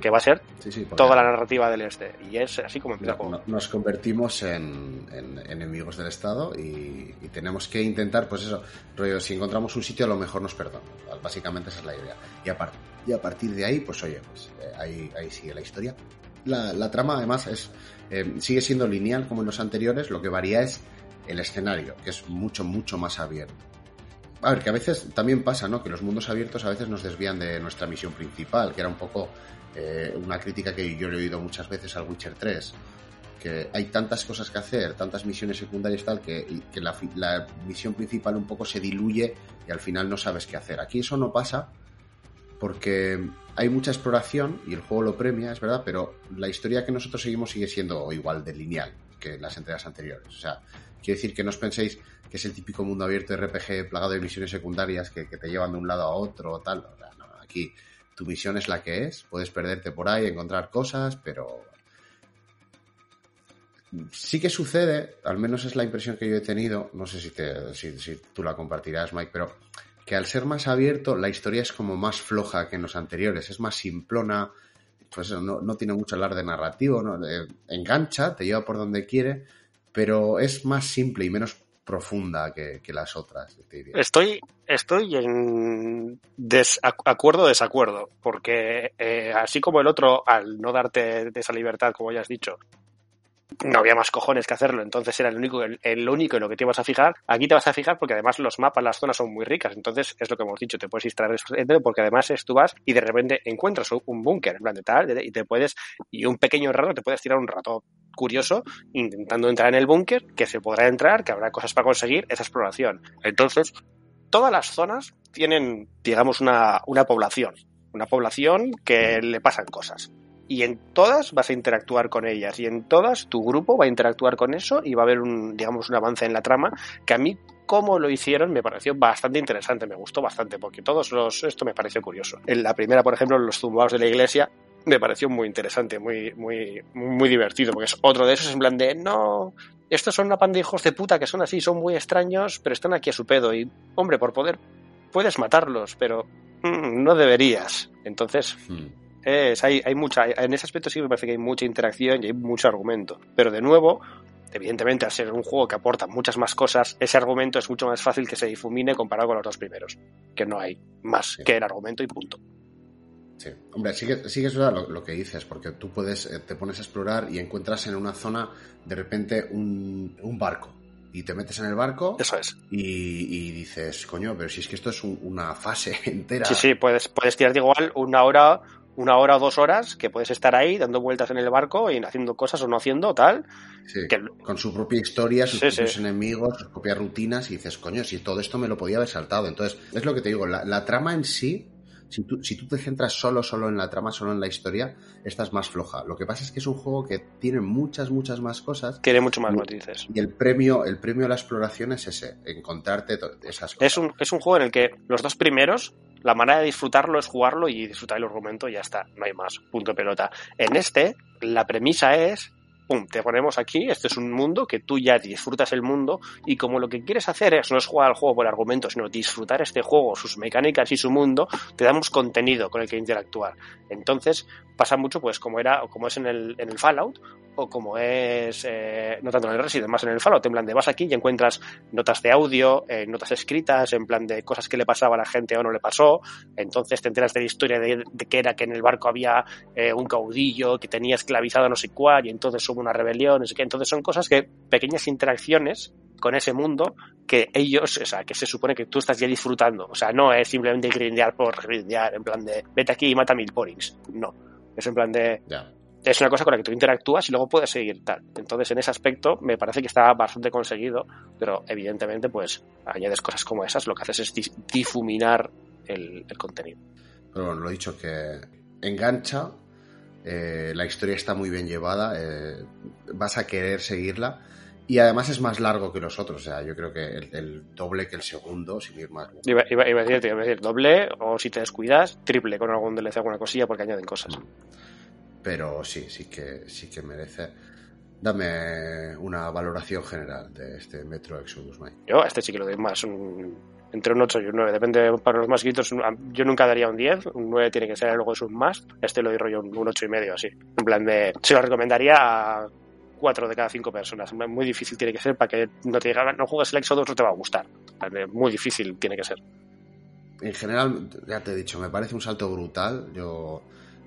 Que va a ser
sí, sí,
toda la narrativa del este. Y es así como empieza
no,
el juego.
Nos convertimos en, en, enemigos del Estado y, y, tenemos que intentar, pues eso, rollo, si encontramos un sitio a lo mejor nos perdonan. Básicamente esa es la idea. Y a, par y a partir de ahí, pues oye, pues eh, ahí, ahí sigue la historia. La, la trama además es eh, sigue siendo lineal como en los anteriores, lo que varía es el escenario, que es mucho, mucho más abierto. A ver, que a veces también pasa, ¿no? Que los mundos abiertos a veces nos desvían de nuestra misión principal, que era un poco eh, una crítica que yo le he oído muchas veces al Witcher 3. Que hay tantas cosas que hacer, tantas misiones secundarias tal, que, que la, la, misión principal un poco se diluye y al final no sabes qué hacer. Aquí eso no pasa porque hay mucha exploración y el juego lo premia, es verdad, pero la historia que nosotros seguimos sigue siendo igual de lineal que las entregas anteriores. O sea, quiero decir que no os penséis que es el típico mundo abierto RPG plagado de misiones secundarias que, te llevan de un lado a otro o tal. No, no, aquí tu misión es la que es, puedes perderte por ahí, encontrar cosas, pero sí que sucede, al menos es la impresión que yo he tenido, no sé si, te, tú la compartirás, Mike, pero que al ser más abierto la historia es como más floja que en los anteriores, es más simplona, pues no, no tiene mucho alarde narrativo, ¿no? eh, engancha, te lleva por donde quiere, pero es más simple y menos profunda que, que las otras.
Estoy, estoy en desacuerdo desacuerdo, porque eh, así como el otro, al no darte esa libertad, como ya has dicho, no había más cojones que hacerlo, entonces era el único, el, único en lo que te ibas a fijar. Aquí te vas a fijar porque además los mapas, las zonas son muy ricas, entonces es lo que hemos dicho, te puedes distraer porque además es, tú vas y de repente encuentras un búnker, en plan de tal, y te puedes, y un pequeño rato, te puedes tirar un rato curioso intentando entrar en el búnker, que se podrá entrar, que habrá cosas para conseguir esa exploración. Entonces, todas las zonas tienen, digamos, una, una población, una población que le pasan cosas y en todas vas a interactuar con ellas y en todas tu grupo va a interactuar con eso y va a haber un, digamos, un avance en la trama que a mí como lo hicieron me pareció bastante interesante, me gustó bastante porque todos los, esto me pareció curioso. En la primera, por ejemplo, los zumbados de la iglesia me pareció muy interesante, muy, muy, muy divertido porque es otro de esos en plan de no, estos son una panda de hijos de puta que son así, son muy extraños, pero están aquí a su pedo y, hombre, por poder puedes matarlos, pero mm, no deberías. Entonces, hmm es, hay, hay mucha, en ese aspecto sí me parece que hay mucha interacción y hay mucho argumento. Pero de nuevo, evidentemente al ser un juego que aporta muchas más cosas, ese argumento es mucho más fácil que se difumine comparado con los dos primeros, que no hay más que el argumento y punto.
Sí, hombre, sí que, sí que es verdad lo, que dices, porque tú puedes, eh, te pones a explorar y encuentras en una zona de repente un, barco. Y te metes en el barco.
Eso es.
Y, dices, coño, pero si es que esto es una fase *laughs* entera.
Sí, sí, puedes, puedes tirarte igual una hora una hora o dos horas que puedes estar ahí dando vueltas en el barco y haciendo cosas o no haciendo tal.
Con su propia historia, sus propios enemigos, sus propias rutinas y dices, coño, si todo esto me lo podía haber saltado. Entonces, es lo que te digo, la, trama en sí, si tú, si tú te centras solo, solo en la trama, solo en la historia, esta es más floja. Lo que pasa es que es un juego que tiene muchas, muchas más cosas.
Tiene mucho más matices.
Y el premio, el premio a la exploración es ese, encontrarte esas cosas.
Es un, es un juego en el que los dos primeros la manera de disfrutarlo es jugarlo y disfrutar el argumento y ya está, no hay más, punto pelota. En este, la premisa es te ponemos aquí, este es un mundo que tú ya disfrutas el mundo y como lo que quieres hacer es no es jugar al juego por argumento, sino disfrutar este juego, sus mecánicas y su mundo, te damos contenido con el que interactuar. Entonces pasa mucho pues como era o como es en el, en el Fallout o como es eh, no tanto en el Resident, más en el Fallout, en plan de vas aquí y encuentras notas de audio, eh, notas escritas, en plan de cosas que le pasaba a la gente o no le pasó, entonces te enteras de la historia de, que era que en el barco había eh, un caudillo que tenía esclavizado no sé cuál y entonces una rebelión, que entonces son cosas que, pequeñas interacciones con ese mundo que ellos, o sea, que se supone que tú estás ya disfrutando, o sea, no es simplemente grindear por grindear, en plan de vete aquí y mata mil porings, no, es en plan de... Es una cosa con la que tú interactúas y luego puedes seguir tal. Entonces, en ese aspecto, me parece que está bastante conseguido, pero evidentemente, pues, añades cosas como esas, lo que haces es difuminar el, el contenido.
Pero bueno, lo he dicho que engancha, eh, la historia está muy bien llevada, eh, vas a querer seguirla. Y además es más largo que los otros, o sea, yo creo que el, doble que el segundo, sin ir más.
Iba, iba, a decir, iba a decir, doble, o si te descuidas, triple con algún DLC, alguna cosilla, porque añaden cosas.
Pero sí, sí que, sí que merece. Dame una valoración general de este Metro Exodus, Mike.
Yo este sí que lo doy más, un entre un 8 y un 9. Depende para los más gritos. Yo nunca daría un 10. Un 9 tiene que ser algo es un más. Este lo doy yo un 8 y medio, así. En plan de. Se lo recomendaría a 4 de cada 5 personas. Muy difícil tiene que ser para que no te diga, no juegues el Exodus, no te va a gustar. Muy difícil tiene que ser.
En general, ya te he dicho, me parece un salto brutal. Yo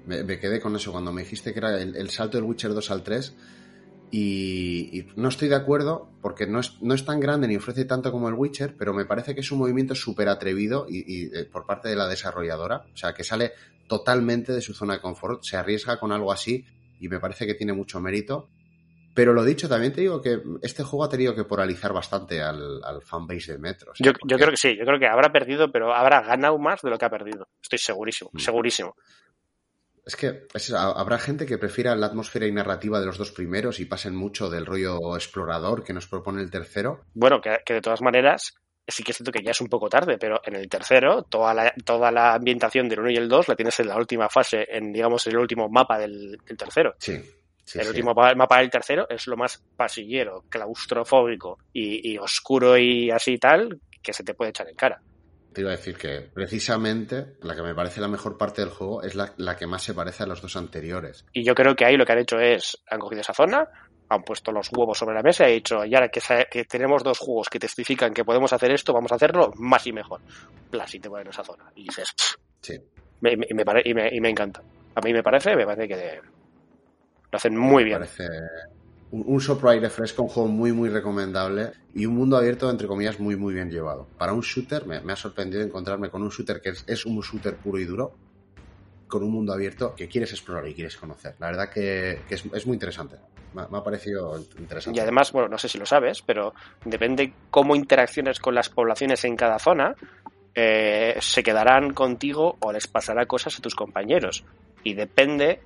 me, quedé con eso cuando me dijiste que era el, el salto del Witcher 2 al 3 y, no estoy de acuerdo porque no es, no es tan grande ni ofrece tanto como el Witcher, pero me parece que es un movimiento súper atrevido y, eh, por parte de la desarrolladora. O sea, que sale totalmente de su zona de confort, se arriesga con algo así y me parece que tiene mucho mérito. Pero lo dicho, también te digo que este juego ha tenido que poralizar bastante al, al fanbase de Metro.
yo, yo, creo que sí, yo creo que habrá perdido, pero habrá ganado más de lo que ha perdido. Estoy segurísimo, mm. segurísimo.
Es que habrá gente que prefiera la atmósfera y narrativa de los dos primeros y pasen mucho del rollo explorador que nos propone el tercero.
Bueno, que, de todas maneras, sí que siento que ya es un poco tarde, pero en el tercero, toda la, toda la ambientación del 1 y el 2 la tienes en la última fase, en digamos el último mapa del, tercero.
Sí.
el último mapa del tercero es lo más pasillero, claustrofóbico y, y oscuro y así tal que se te puede echar en cara
te iba a decir que precisamente la que me parece la mejor parte del juego es la, que más se parece a los dos anteriores.
Y yo creo que ahí lo que han hecho es, han cogido esa zona, han puesto los huevos sobre la mesa y han dicho, ya que, que tenemos dos juegos que testifican que podemos hacer esto, vamos a hacerlo más y mejor. Plas, y te ponen esa zona. Y dices,
sí.
me, me, y, me, y me encanta. A mí me parece, me parece que lo hacen muy bien.
Parece un, un aire fresco, un juego muy, muy recomendable y un mundo abierto, entre comillas, muy, muy bien llevado. Para un shooter, me, ha sorprendido encontrarme con un shooter que es, un shooter puro y duro, con un mundo abierto que quieres explorar y quieres conocer. La verdad que, es, muy interesante. Me, ha parecido interesante.
Y además, bueno, no sé si lo sabes, pero depende cómo interacciones con las poblaciones en cada zona, eh, se quedarán contigo o les pasará cosas a tus compañeros. Y depende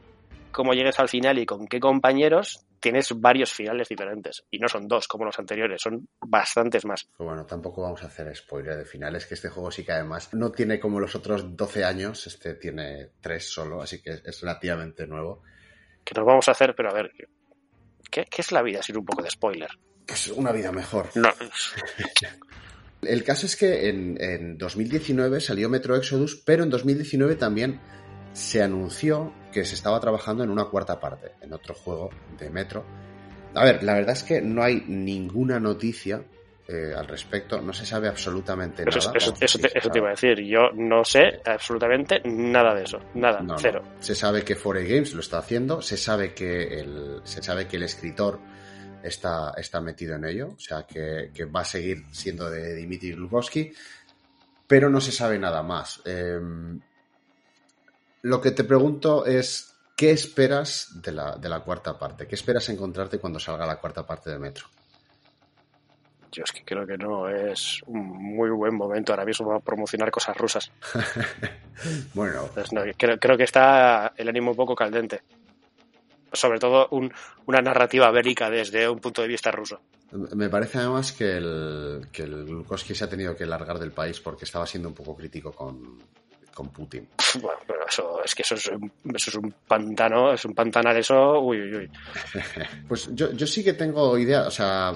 cómo llegues al final y con qué compañeros, tienes varios finales diferentes. Y no son dos como los anteriores, son bastantes más.
Bueno, tampoco vamos a hacer spoiler de finales, que este juego sí que además no tiene como los otros 12 años, este tiene 3 solo, así que es relativamente nuevo.
Que nos vamos a hacer, pero a ver, ¿qué, es la vida sin un poco de spoiler?
Pues una vida mejor.
No. *laughs*
El caso es que en, en 2019 salió Metro Exodus, pero en 2019 también se anunció que se estaba trabajando en una cuarta parte, en otro juego de Metro. a ver, la verdad es que no hay ninguna noticia eh, al respecto, no se sabe absolutamente
Eso,
nada.
eso- eso
sí,
te, eso iba a decir. Yo no sé absolutamente nada de eso. Nada,
No, no.
cero.
Se sabe que 4A Games lo está haciendo, se sabe que el, se sabe que el escritor está, está metido en ello, o sea que, que va a seguir siendo de Dimitri Glukowski, pero no se sabe nada más. Eh, lo que te pregunto es, ¿qué esperas de la, de la cuarta parte? ¿Qué esperas encontrarte cuando salga la cuarta parte de Metro?
Yo es que creo que no es un muy buen momento ahora mismo para promocionar cosas rusas. *laughs*
Bueno,
no, creo, creo que está el ánimo un poco caldente. Sobre todo un- una narrativa bélica desde un punto de vista ruso.
Me parece además que el, que el se ha tenido que largar del país porque estaba siendo un poco crítico con, con Putin. *laughs*
Bueno, pero eso es que eso es, un, eso es un pantano, es un pantanal eso, uy, uy, uy. *laughs*
Pues yo, yo sí que tengo idea, o sea,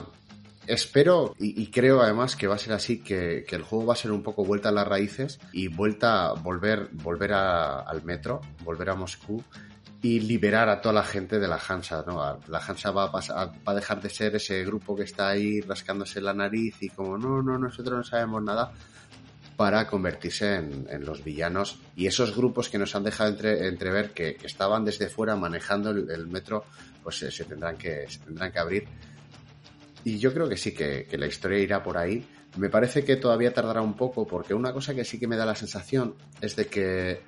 espero y, y creo además que va a ser así, que, que el juego va a ser un poco vuelta a las raíces y vuelta, volver, volver a- al metro, volver a Moscú y liberar a toda la gente de la Hansa, ¿no? La Hansa va a, pasar- va a dejar de ser ese grupo que está ahí rascándose la nariz y como, no, no, nosotros no sabemos nada, para convertirse en, los villanos y esos grupos que nos han dejado entre- entrever que, estaban desde fuera manejando el, metro, pues se, se tendrán que, tendrán que abrir. Y yo creo que sí, que, que la historia irá por ahí. Me parece que todavía tardará un poco, porque una cosa que sí que me da la sensación es de que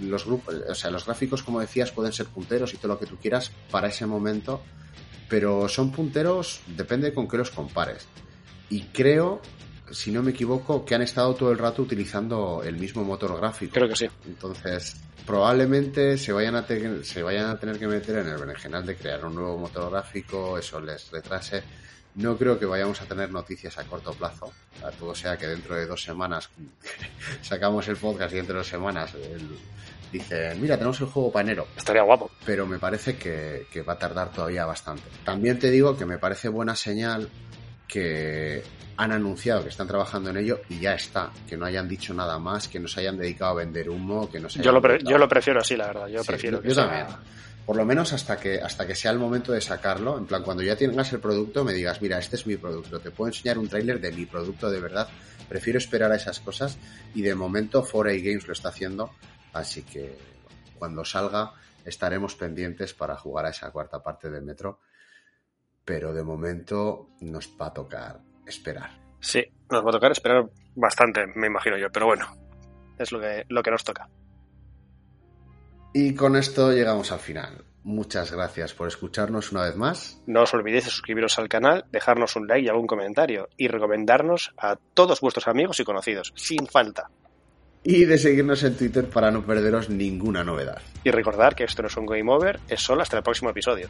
los grupos, o sea, los gráficos, como decías, pueden ser punteros y todo lo que tú quieras para ese momento, pero son punteros, depende con qué los compares. Y creo, si no me equivoco, que han estado todo el rato utilizando el mismo motor gráfico.
Creo que sí.
Entonces, probablemente se vayan a, te- se vayan a tener que meter en el berenjenal de crear un nuevo motor gráfico, eso les retrase. No creo que vayamos a tener noticias a corto plazo. A todo sea que dentro de dos semanas *laughs* sacamos el podcast y dentro de dos semanas el- dicen, mira, tenemos el juego para enero
Estaría guapo.
pero me parece que, que va a tardar todavía bastante. También te digo que me parece buena señal que han anunciado que están trabajando en ello y ya está, que no hayan dicho nada más, que no se hayan dedicado a vender humo, que no se
Yo lo, pre- yo lo prefiero así, la verdad. Yo
Sí,
prefiero
yo-
que
yo
sea-
también. Por lo menos hasta que, hasta que sea el momento de sacarlo. En plan, cuando ya tengas el producto, me digas, mira, este es mi producto. Te puedo enseñar un tráiler de mi producto de verdad. Prefiero esperar a esas cosas. Y de momento, 4A Games lo está haciendo. Así que cuando salga, estaremos pendientes para jugar a esa cuarta parte del metro. Pero de momento nos va a tocar esperar.
Sí, nos va a tocar esperar bastante, me imagino yo, pero bueno, es lo que, lo que nos toca.
Y con esto llegamos al final. Muchas gracias por escucharnos una vez más.
No os olvidéis de suscribiros al canal, dejarnos un like y algún comentario y recomendarnos a todos vuestros amigos y conocidos, sin falta.
Y de seguirnos en Twitter para no perderos ninguna novedad.
Y recordar que esto no es un game over, es solo hasta el próximo episodio.